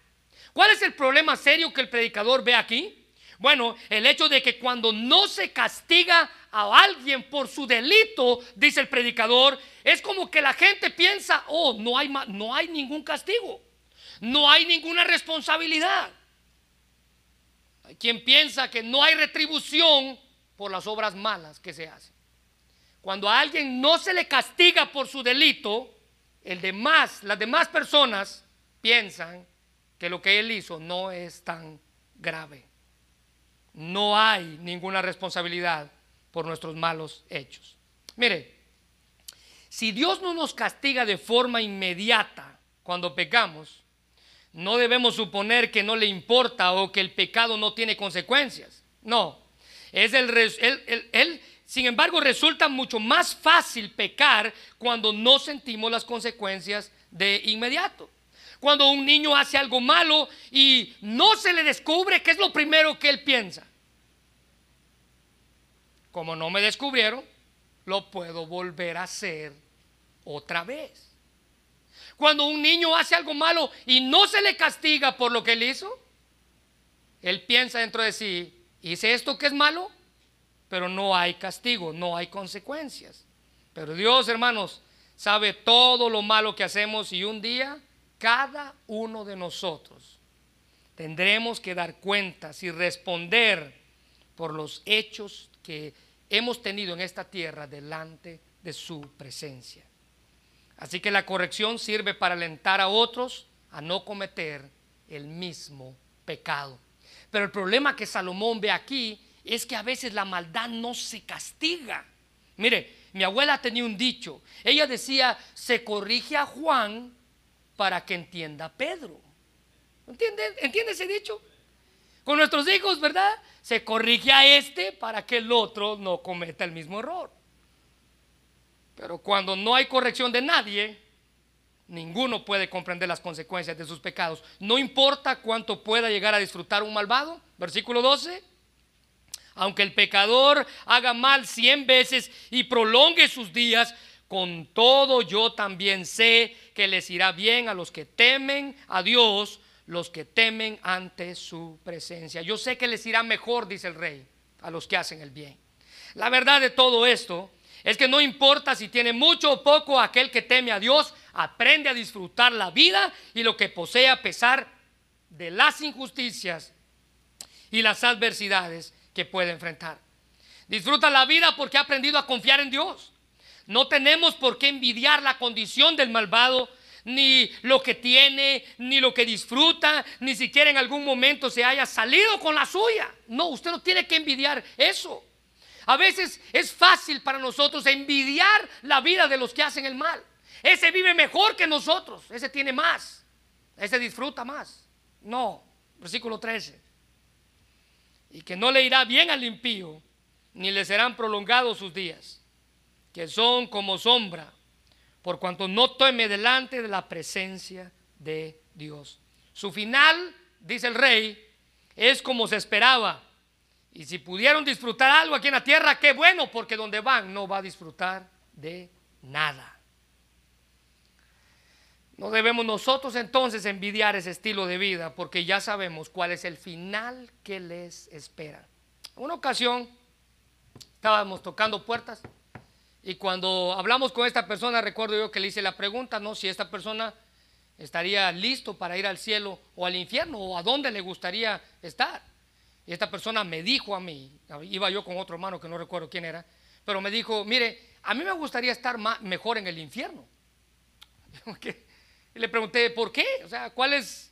¿Cuál es el problema serio que el predicador ve aquí? Bueno, el hecho de que cuando no se castiga a alguien por su delito, dice el predicador, es como que la gente piensa, oh, no hay, no hay ningún castigo, no hay ninguna responsabilidad. Hay quien piensa que no hay retribución por las obras malas que se hacen. Cuando a alguien no se le castiga por su delito, el demás, las demás personas piensan que lo que él hizo no es tan grave no hay ninguna responsabilidad por nuestros malos hechos. Mire, si Dios no nos castiga de forma inmediata cuando pecamos, no debemos suponer que no le importa o que el pecado no tiene consecuencias. No, es el, sin embargo, resulta mucho más fácil pecar cuando no sentimos las consecuencias de inmediato. Cuando un niño hace algo malo y no se le descubre, ¿qué es lo primero que él piensa? Como no me descubrieron, lo puedo volver a hacer otra vez. Cuando un niño hace algo malo y no se le castiga por lo que él hizo, él piensa dentro de sí, hice esto que es malo, pero no hay castigo, no hay consecuencias. Pero Dios, hermanos, sabe todo lo malo que hacemos y un día cada uno de nosotros tendremos que dar cuentas y responder por los hechos que hemos tenido en esta tierra delante de su presencia. Así que la corrección sirve para alentar a otros a no cometer el mismo pecado. Pero el problema que Salomón ve aquí es que a veces la maldad no se castiga. Mire, mi abuela tenía un dicho. Ella decía, se corrige a Juan para que entienda a Pedro. ¿Entiende? ¿Entiende ese dicho? Con nuestros hijos, ¿verdad? Se corrige a este para que el otro no cometa el mismo error. Pero cuando no hay corrección de nadie, ninguno puede comprender las consecuencias de sus pecados. No importa cuánto pueda llegar a disfrutar un malvado. Versículo 12. Aunque el pecador haga mal cien veces y prolongue sus días, con todo yo también sé que les irá bien a los que temen a Dios, los que temen ante su presencia. Yo sé que les irá mejor, dice el rey, a los que hacen el bien. La verdad de todo esto es que no importa si tiene mucho o poco aquel que teme a Dios, aprende a disfrutar la vida y lo que posee a pesar de las injusticias y las adversidades que puede enfrentar. Disfruta la vida porque ha aprendido a confiar en Dios. No tenemos por qué envidiar la condición del malvado, ni lo que tiene, ni lo que disfruta, ni siquiera en algún momento se haya salido con la suya. No, usted no tiene que envidiar eso. A veces es fácil para nosotros envidiar la vida de los que hacen el mal. Ese vive mejor que nosotros, ese tiene más, ese disfruta más. No, versículo 13 y que no le irá bien al impío, ni le serán prolongados sus días, que son como sombra, por cuanto no teme delante de la presencia de Dios. Su final, dice el rey, es como se esperaba. Y si pudieron disfrutar algo aquí en la tierra, qué bueno, porque donde van no va a disfrutar de nada. No debemos nosotros entonces envidiar ese estilo de vida porque ya sabemos cuál es el final que les espera. En una ocasión estábamos tocando puertas y cuando hablamos con esta persona recuerdo yo que le hice la pregunta, ¿no? Si esta persona estaría listo para ir al cielo o al infierno o a dónde le gustaría estar. Y esta persona me dijo a mí, iba yo con otro hermano que no recuerdo quién era, pero me dijo, mire, a mí me gustaría estar mejor en el infierno. Y le pregunté, ¿por qué? O sea, ¿cuál es,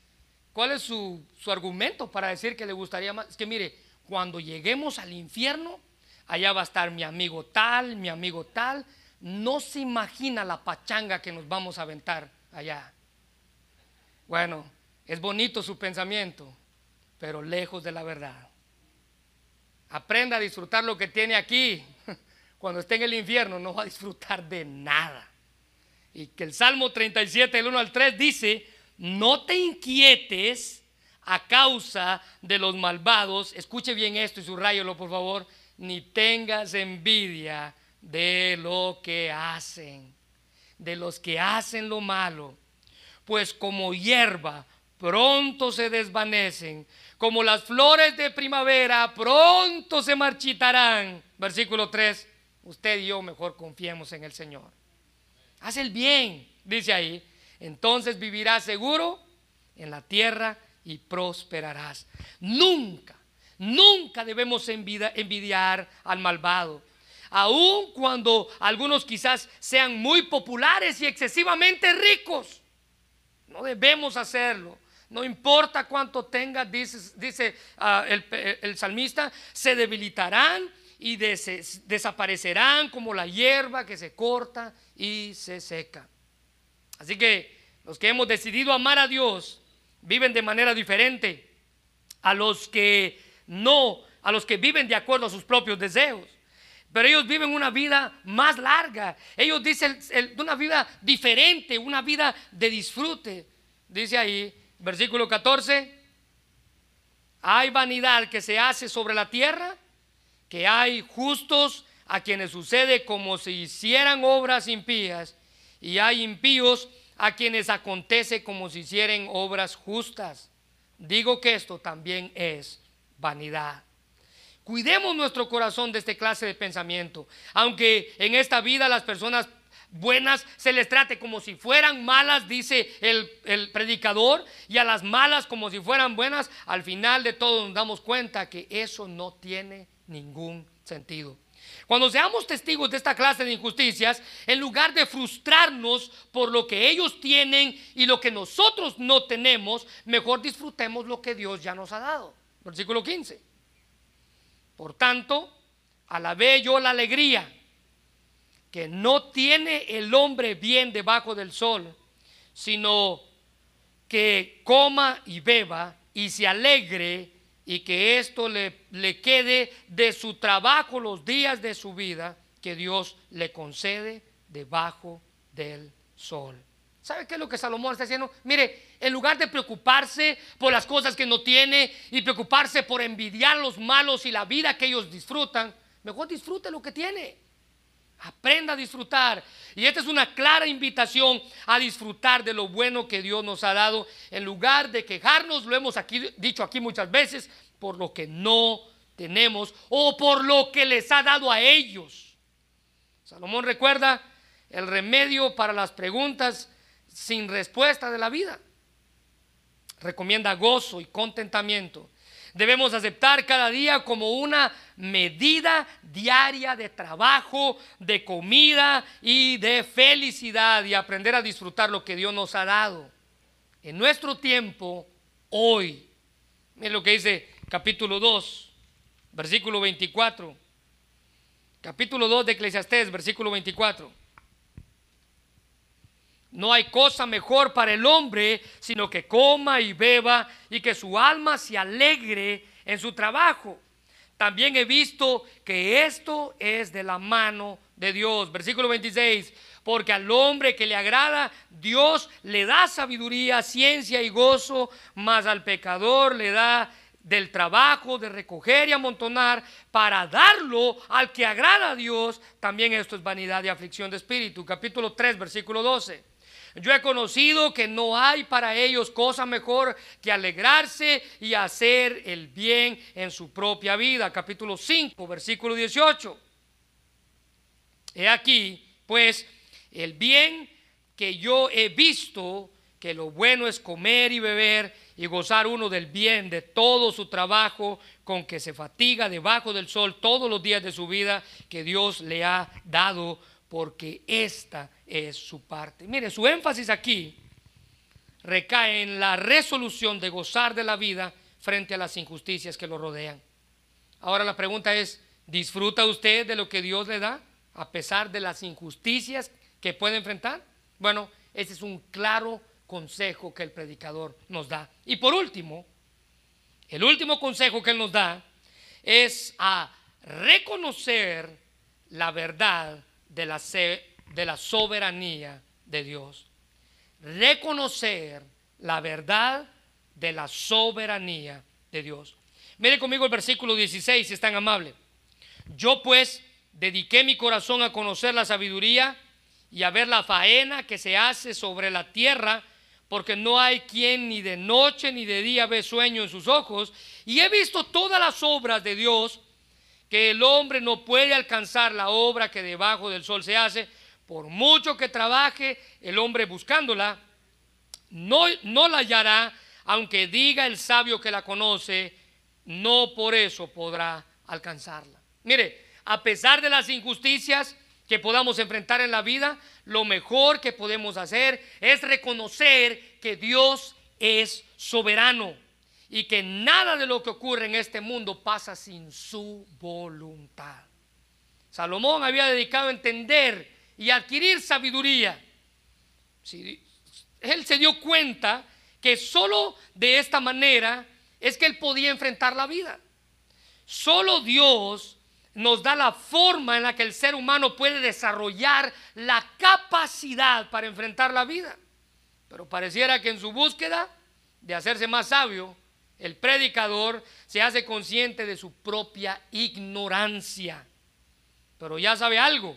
cuál es su, su argumento para decir que le gustaría más? Es que mire, cuando lleguemos al infierno, allá va a estar mi amigo tal, mi amigo tal. No se imagina la pachanga que nos vamos a aventar allá. Bueno, es bonito su pensamiento, pero lejos de la verdad. Aprenda a disfrutar lo que tiene aquí. Cuando esté en el infierno no va a disfrutar de nada. Y que el Salmo 37, el 1 al 3 dice, no te inquietes a causa de los malvados, escuche bien esto y subrayelo por favor, ni tengas envidia de lo que hacen, de los que hacen lo malo, pues como hierba pronto se desvanecen, como las flores de primavera pronto se marchitarán. Versículo 3, usted y yo mejor confiemos en el Señor. Haz el bien, dice ahí. Entonces vivirás seguro en la tierra y prosperarás. Nunca, nunca debemos envidiar al malvado. Aun cuando algunos quizás sean muy populares y excesivamente ricos. No debemos hacerlo. No importa cuánto tenga, dice, ah, el, el salmista, se debilitarán y desaparecerán como la hierba que se corta y se seca. Así que los que hemos decidido amar a Dios viven de manera diferente a los que no, a los que viven de acuerdo a sus propios deseos. Pero ellos viven una vida más larga. Ellos dicen una vida diferente, una vida de disfrute. Dice ahí, versículo 14, hay vanidad que se hace sobre la tierra, que hay justos a quienes sucede como si hicieran obras impías, y hay impíos a quienes acontece como si hicieran obras justas. Digo que esto también es vanidad. Cuidemos nuestro corazón de este clase de pensamiento. Aunque en esta vida las personas buenas se les trate como si fueran malas, dice el, el, predicador, y a las malas como si fueran buenas, al final de todo nos damos cuenta que eso no tiene ningún sentido. Cuando seamos testigos de esta clase de injusticias, en lugar de frustrarnos por lo que ellos tienen y lo que nosotros no tenemos, mejor disfrutemos lo que Dios ya nos ha dado. Versículo 15. Por tanto, alabé yo la alegría que no tiene el hombre bien debajo del sol, sino que coma y beba y se alegre y que esto le, le, quede de su trabajo los días de su vida que Dios le concede debajo del sol. ¿Sabe qué es lo que Salomón está diciendo? Mire, en lugar de preocuparse por las cosas que no tiene y preocuparse por envidiar los malos y la vida que ellos disfrutan, mejor disfrute lo que tiene. Aprenda a disfrutar. Y esta es una clara invitación a disfrutar de lo bueno que Dios nos ha dado. En lugar de quejarnos, lo hemos aquí, dicho aquí muchas veces, por lo que no tenemos o por lo que les ha dado a ellos. Salomón recuerda el remedio para las preguntas sin respuesta de la vida. Recomienda gozo y contentamiento. Debemos aceptar cada día como una medida diaria de trabajo, de comida y de felicidad y aprender a disfrutar lo que Dios nos ha dado. En nuestro tiempo, hoy, miren lo que dice capítulo 2, versículo 24. Capítulo 2 de Eclesiastés, versículo 24. No hay cosa mejor para el hombre sino que coma y beba y que su alma se alegre en su trabajo. También he visto que esto es de la mano de Dios. Versículo 26. Porque al hombre que le agrada, Dios le da sabiduría, ciencia y gozo, mas al pecador le da del trabajo de recoger y amontonar para darlo al que agrada a Dios. También esto es vanidad y aflicción de espíritu. Capítulo 3, versículo 12. Yo he conocido que no hay para ellos cosa mejor que alegrarse y hacer el bien en su propia vida. Capítulo 5, versículo 18. He aquí, pues, el bien que yo he visto, que lo bueno es comer y beber y gozar uno del bien de todo su trabajo con que se fatiga debajo del sol todos los días de su vida que Dios le ha dado porque esta es su parte. Mire, su énfasis aquí recae en la resolución de gozar de la vida frente a las injusticias que lo rodean. Ahora la pregunta es, ¿disfruta usted de lo que Dios le da a pesar de las injusticias que puede enfrentar? Bueno, ese es un claro consejo que el predicador nos da. Y por último, el último consejo que él nos da es a reconocer la verdad de la, de la soberanía de Dios. Reconocer la verdad de la soberanía de Dios. Mire conmigo el versículo 16, si es tan amable. Yo pues dediqué mi corazón a conocer la sabiduría y a ver la faena que se hace sobre la tierra, porque no hay quien ni de noche ni de día ve sueño en sus ojos. Y he visto todas las obras de Dios que el hombre no puede alcanzar la obra que debajo del sol se hace, por mucho que trabaje el hombre buscándola, no, no la hallará, aunque diga el sabio que la conoce, no por eso podrá alcanzarla. Mire, a pesar de las injusticias que podamos enfrentar en la vida, lo mejor que podemos hacer es reconocer que Dios es soberano y que nada de lo que ocurre en este mundo pasa sin su voluntad. Salomón había dedicado a entender y adquirir sabiduría. él se dio cuenta que solo de esta manera es que él podía enfrentar la vida. Solo Dios nos da la forma en la que el ser humano puede desarrollar la capacidad para enfrentar la vida. Pero pareciera que en su búsqueda de hacerse más sabio, el predicador se hace consciente de su propia ignorancia. Pero ya sabe algo,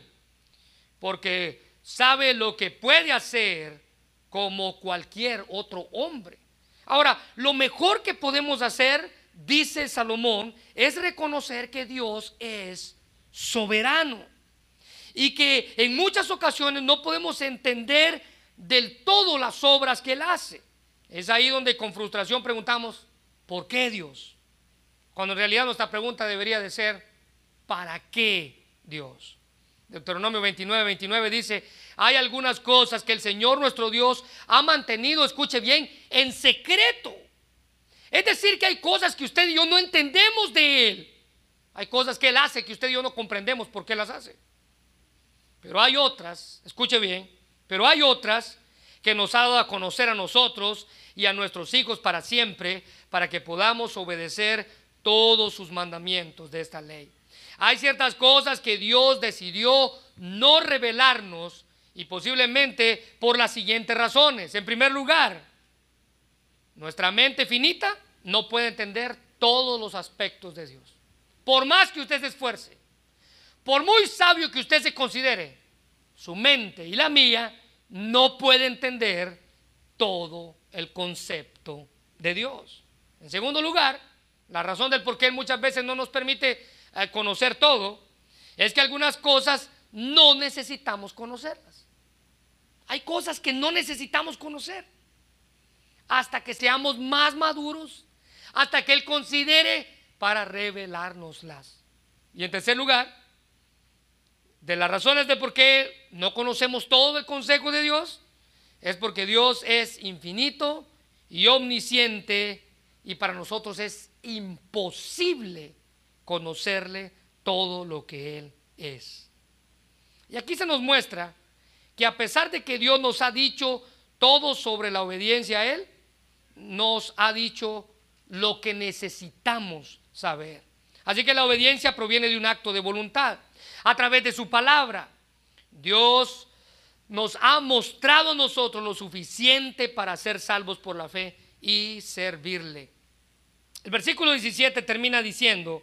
porque sabe lo que puede hacer como cualquier otro hombre. Ahora, lo mejor que podemos hacer, dice Salomón, es reconocer que Dios es soberano y que en muchas ocasiones no podemos entender del todo las obras que Él hace. Es ahí donde con frustración preguntamos, ¿por qué Dios? Cuando en realidad nuestra pregunta debería de ser, ¿para qué Dios? Deuteronomio 29, 29 dice, hay algunas cosas que el Señor nuestro Dios ha mantenido, escuche bien, en secreto. Es decir, que hay cosas que usted y yo no entendemos de Él. Hay cosas que Él hace que usted y yo no comprendemos por qué las hace. Pero hay otras, escuche bien, pero hay otras que nos ha dado a conocer a nosotros y a nuestros hijos para siempre, para que podamos obedecer todos sus mandamientos de esta ley. Hay ciertas cosas que Dios decidió no revelarnos y posiblemente por las siguientes razones. En primer lugar, nuestra mente finita no puede entender todos los aspectos de Dios. Por más que usted se esfuerce, por muy sabio que usted se considere, su mente y la mía no puede entender todo el concepto de Dios. En segundo lugar, la razón del por qué muchas veces no nos permite conocer todo, es que algunas cosas no necesitamos conocerlas. Hay cosas que no necesitamos conocer hasta que seamos más maduros, hasta que Él considere para revelárnoslas. Y en tercer lugar, de las razones de por qué no conocemos todo el consejo de Dios, es porque Dios es infinito y omnisciente y para nosotros es imposible conocerle todo lo que Él es. Y aquí se nos muestra que a pesar de que Dios nos ha dicho todo sobre la obediencia a Él, nos ha dicho lo que necesitamos saber. Así que la obediencia proviene de un acto de voluntad, a través de su palabra. Dios nos ha mostrado a nosotros lo suficiente para ser salvos por la fe y servirle. El versículo 17 termina diciendo,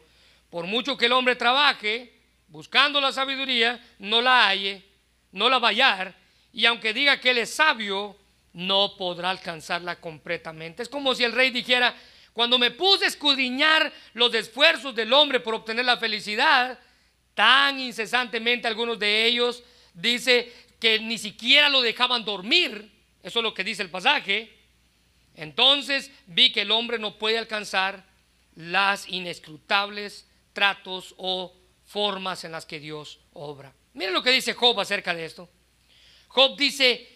por mucho que el hombre trabaje buscando la sabiduría, no la halle, no la va a hallar, y aunque diga que él es sabio, no podrá alcanzarla completamente. Es como si el rey dijera, cuando me puse a escudriñar los esfuerzos del hombre por obtener la felicidad, tan incesantemente algunos de ellos dice que ni siquiera lo dejaban dormir, eso es lo que dice el pasaje, entonces vi que el hombre no puede alcanzar las inescrutables tratos o formas en las que Dios obra. Miren lo que dice Job acerca de esto. Job dice,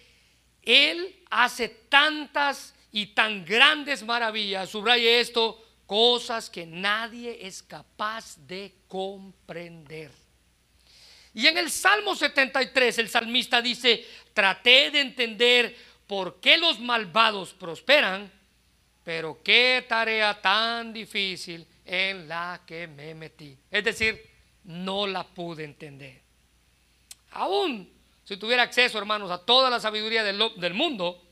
Él hace tantas y tan grandes maravillas, subraye esto, cosas que nadie es capaz de comprender. Y en el Salmo 73 el salmista dice, traté de entender por qué los malvados prosperan, pero qué tarea tan difícil en la que me metí. Es decir, no la pude entender. Aún si tuviera acceso, hermanos, a toda la sabiduría del, mundo,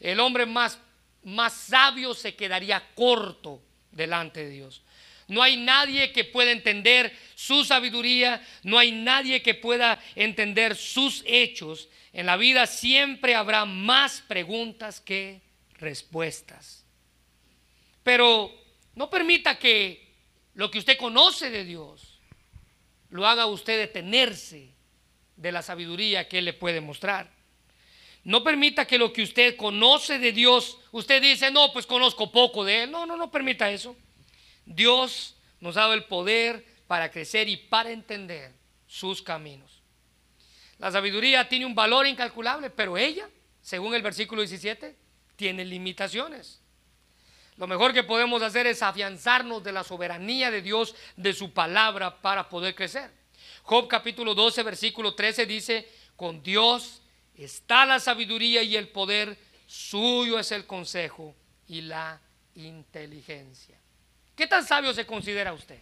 el hombre más, más sabio se quedaría corto delante de Dios. No hay nadie que pueda entender su sabiduría, no hay nadie que pueda entender sus hechos. En la vida siempre habrá más preguntas que respuestas. Pero no permita que lo que usted conoce de Dios lo haga usted detenerse de la sabiduría que Él le puede mostrar. No permita que lo que usted conoce de Dios, usted dice, no, pues conozco poco de Él. No, no, no permita eso. Dios nos ha dado el poder para crecer y para entender sus caminos. La sabiduría tiene un valor incalculable, pero ella, según el versículo 17, tiene limitaciones. Lo mejor que podemos hacer es afianzarnos de la soberanía de Dios, de su palabra, para poder crecer. Job capítulo 12, versículo 13 dice, con Dios está la sabiduría y el poder, suyo es el consejo y la inteligencia. ¿Qué tan sabio se considera usted?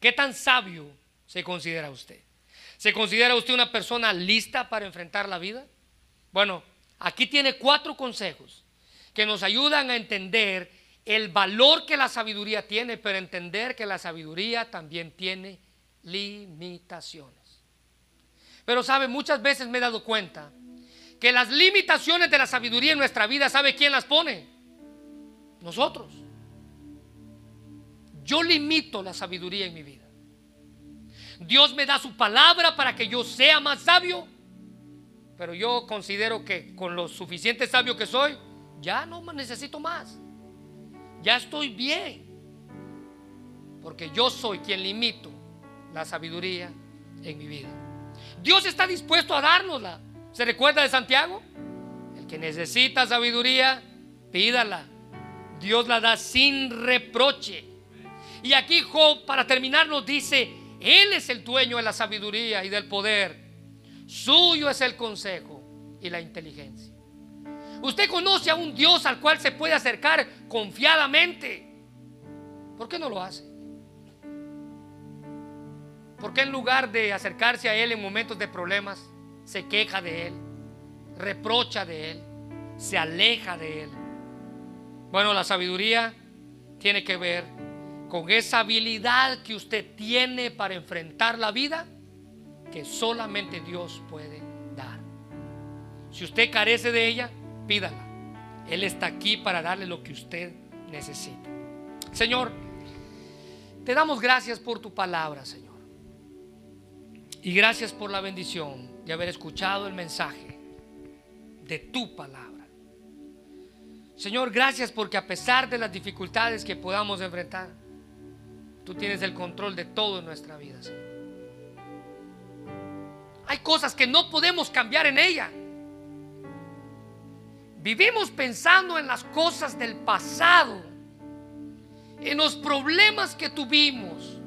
¿Qué tan sabio se considera usted? ¿Se considera usted una persona lista para enfrentar la vida? Bueno, aquí tiene cuatro consejos que nos ayudan a entender el valor que la sabiduría tiene, pero entender que la sabiduría también tiene limitaciones. Pero sabe, muchas veces me he dado cuenta que las limitaciones de la sabiduría en nuestra vida, ¿sabe quién las pone? Nosotros. Yo limito la sabiduría en mi vida. Dios me da su palabra para que yo sea más sabio, pero yo considero que con lo suficiente sabio que soy, ya no necesito más. Ya estoy bien. Porque yo soy quien limito la sabiduría en mi vida. Dios está dispuesto a dárnosla. ¿Se recuerda de Santiago? El que necesita sabiduría, pídala. Dios la da sin reproche. Y aquí Job, para terminar, nos dice, Él es el dueño de la sabiduría y del poder. Suyo es el consejo y la inteligencia. Usted conoce a un Dios al cual se puede acercar confiadamente. ¿Por qué no lo hace? ¿Por qué en lugar de acercarse a Él en momentos de problemas, se queja de Él, reprocha de Él, se aleja de Él? Bueno, la sabiduría tiene que ver con esa habilidad que usted tiene para enfrentar la vida que solamente Dios puede dar. Si usted carece de ella, pídala. Él está aquí para darle lo que usted necesita. Señor, te damos gracias por tu palabra, Señor. Y gracias por la bendición de haber escuchado el mensaje de tu palabra. Señor, gracias porque a pesar de las dificultades que podamos enfrentar, tú tienes el control de todo en nuestra vida, Señor. Hay cosas que no podemos cambiar en ella. Vivimos pensando en las cosas del pasado, en los problemas que tuvimos,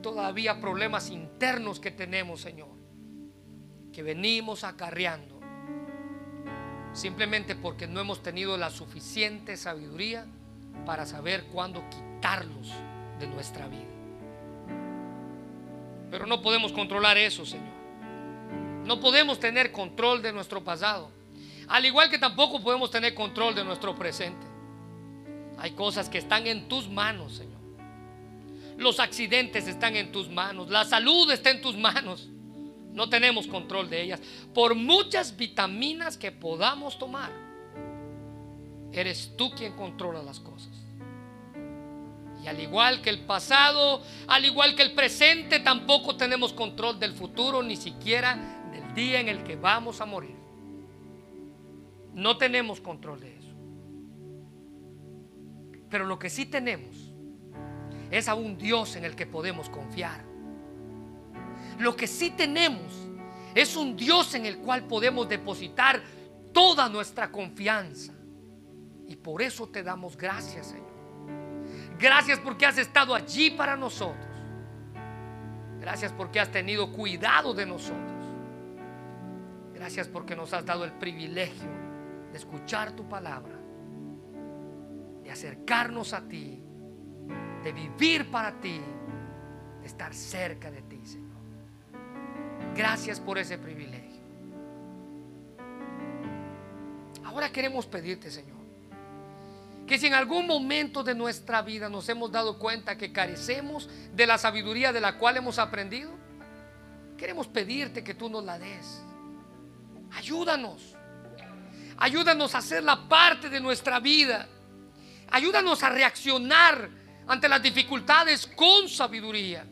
todavía problemas internos que tenemos, Señor, que venimos acarreando simplemente porque no hemos tenido la suficiente sabiduría para saber cuándo quitarlos de nuestra vida. Pero no podemos controlar eso, Señor. No podemos tener control de nuestro pasado. Al igual que tampoco podemos tener control de nuestro presente. Hay cosas que están en tus manos, Señor. Los accidentes están en tus manos. La salud está en tus manos. No tenemos control de ellas. Por muchas vitaminas que podamos tomar, eres tú quien controla las cosas. Y al igual que el pasado, al igual que el presente, tampoco tenemos control del futuro, ni siquiera del día en el que vamos a morir. No tenemos control de eso. Pero lo que sí tenemos es a un Dios en el que podemos confiar. Lo que sí tenemos es un Dios en el cual podemos depositar toda nuestra confianza. Y por eso te damos gracias, Señor. Gracias porque has estado allí para nosotros. Gracias porque has tenido cuidado de nosotros. Gracias porque nos has dado el privilegio de escuchar tu palabra, de acercarnos a ti de vivir para ti, de estar cerca de ti, Señor. Gracias por ese privilegio. Ahora queremos pedirte, Señor, que si en algún momento de nuestra vida nos hemos dado cuenta que carecemos de la sabiduría de la cual hemos aprendido, queremos pedirte que tú nos la des. Ayúdanos. Ayúdanos a hacer la parte de nuestra vida. Ayúdanos a reaccionar ante las dificultades con sabiduría.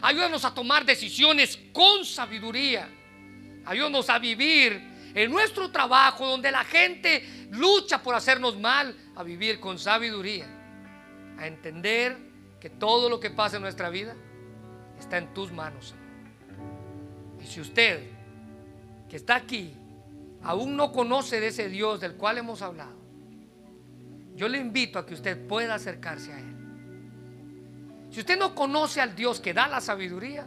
Ayúdanos a tomar decisiones con sabiduría. Ayúdanos a vivir en nuestro trabajo donde la gente lucha por hacernos mal, a vivir con sabiduría. A entender que todo lo que pasa en nuestra vida está en tus manos. Y si usted que está aquí aún no conoce de ese Dios del cual hemos hablado, yo le invito a que usted pueda acercarse a Él Si usted no conoce al Dios que da la sabiduría,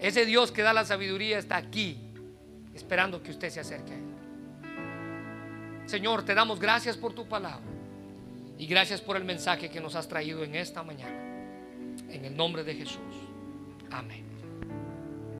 ese Dios que da la sabiduría está aquí, esperando que usted se acerque a Él. Señor, te damos gracias por tu palabra y gracias por el mensaje que nos has traído en esta mañana. En el nombre de Jesús. Amén.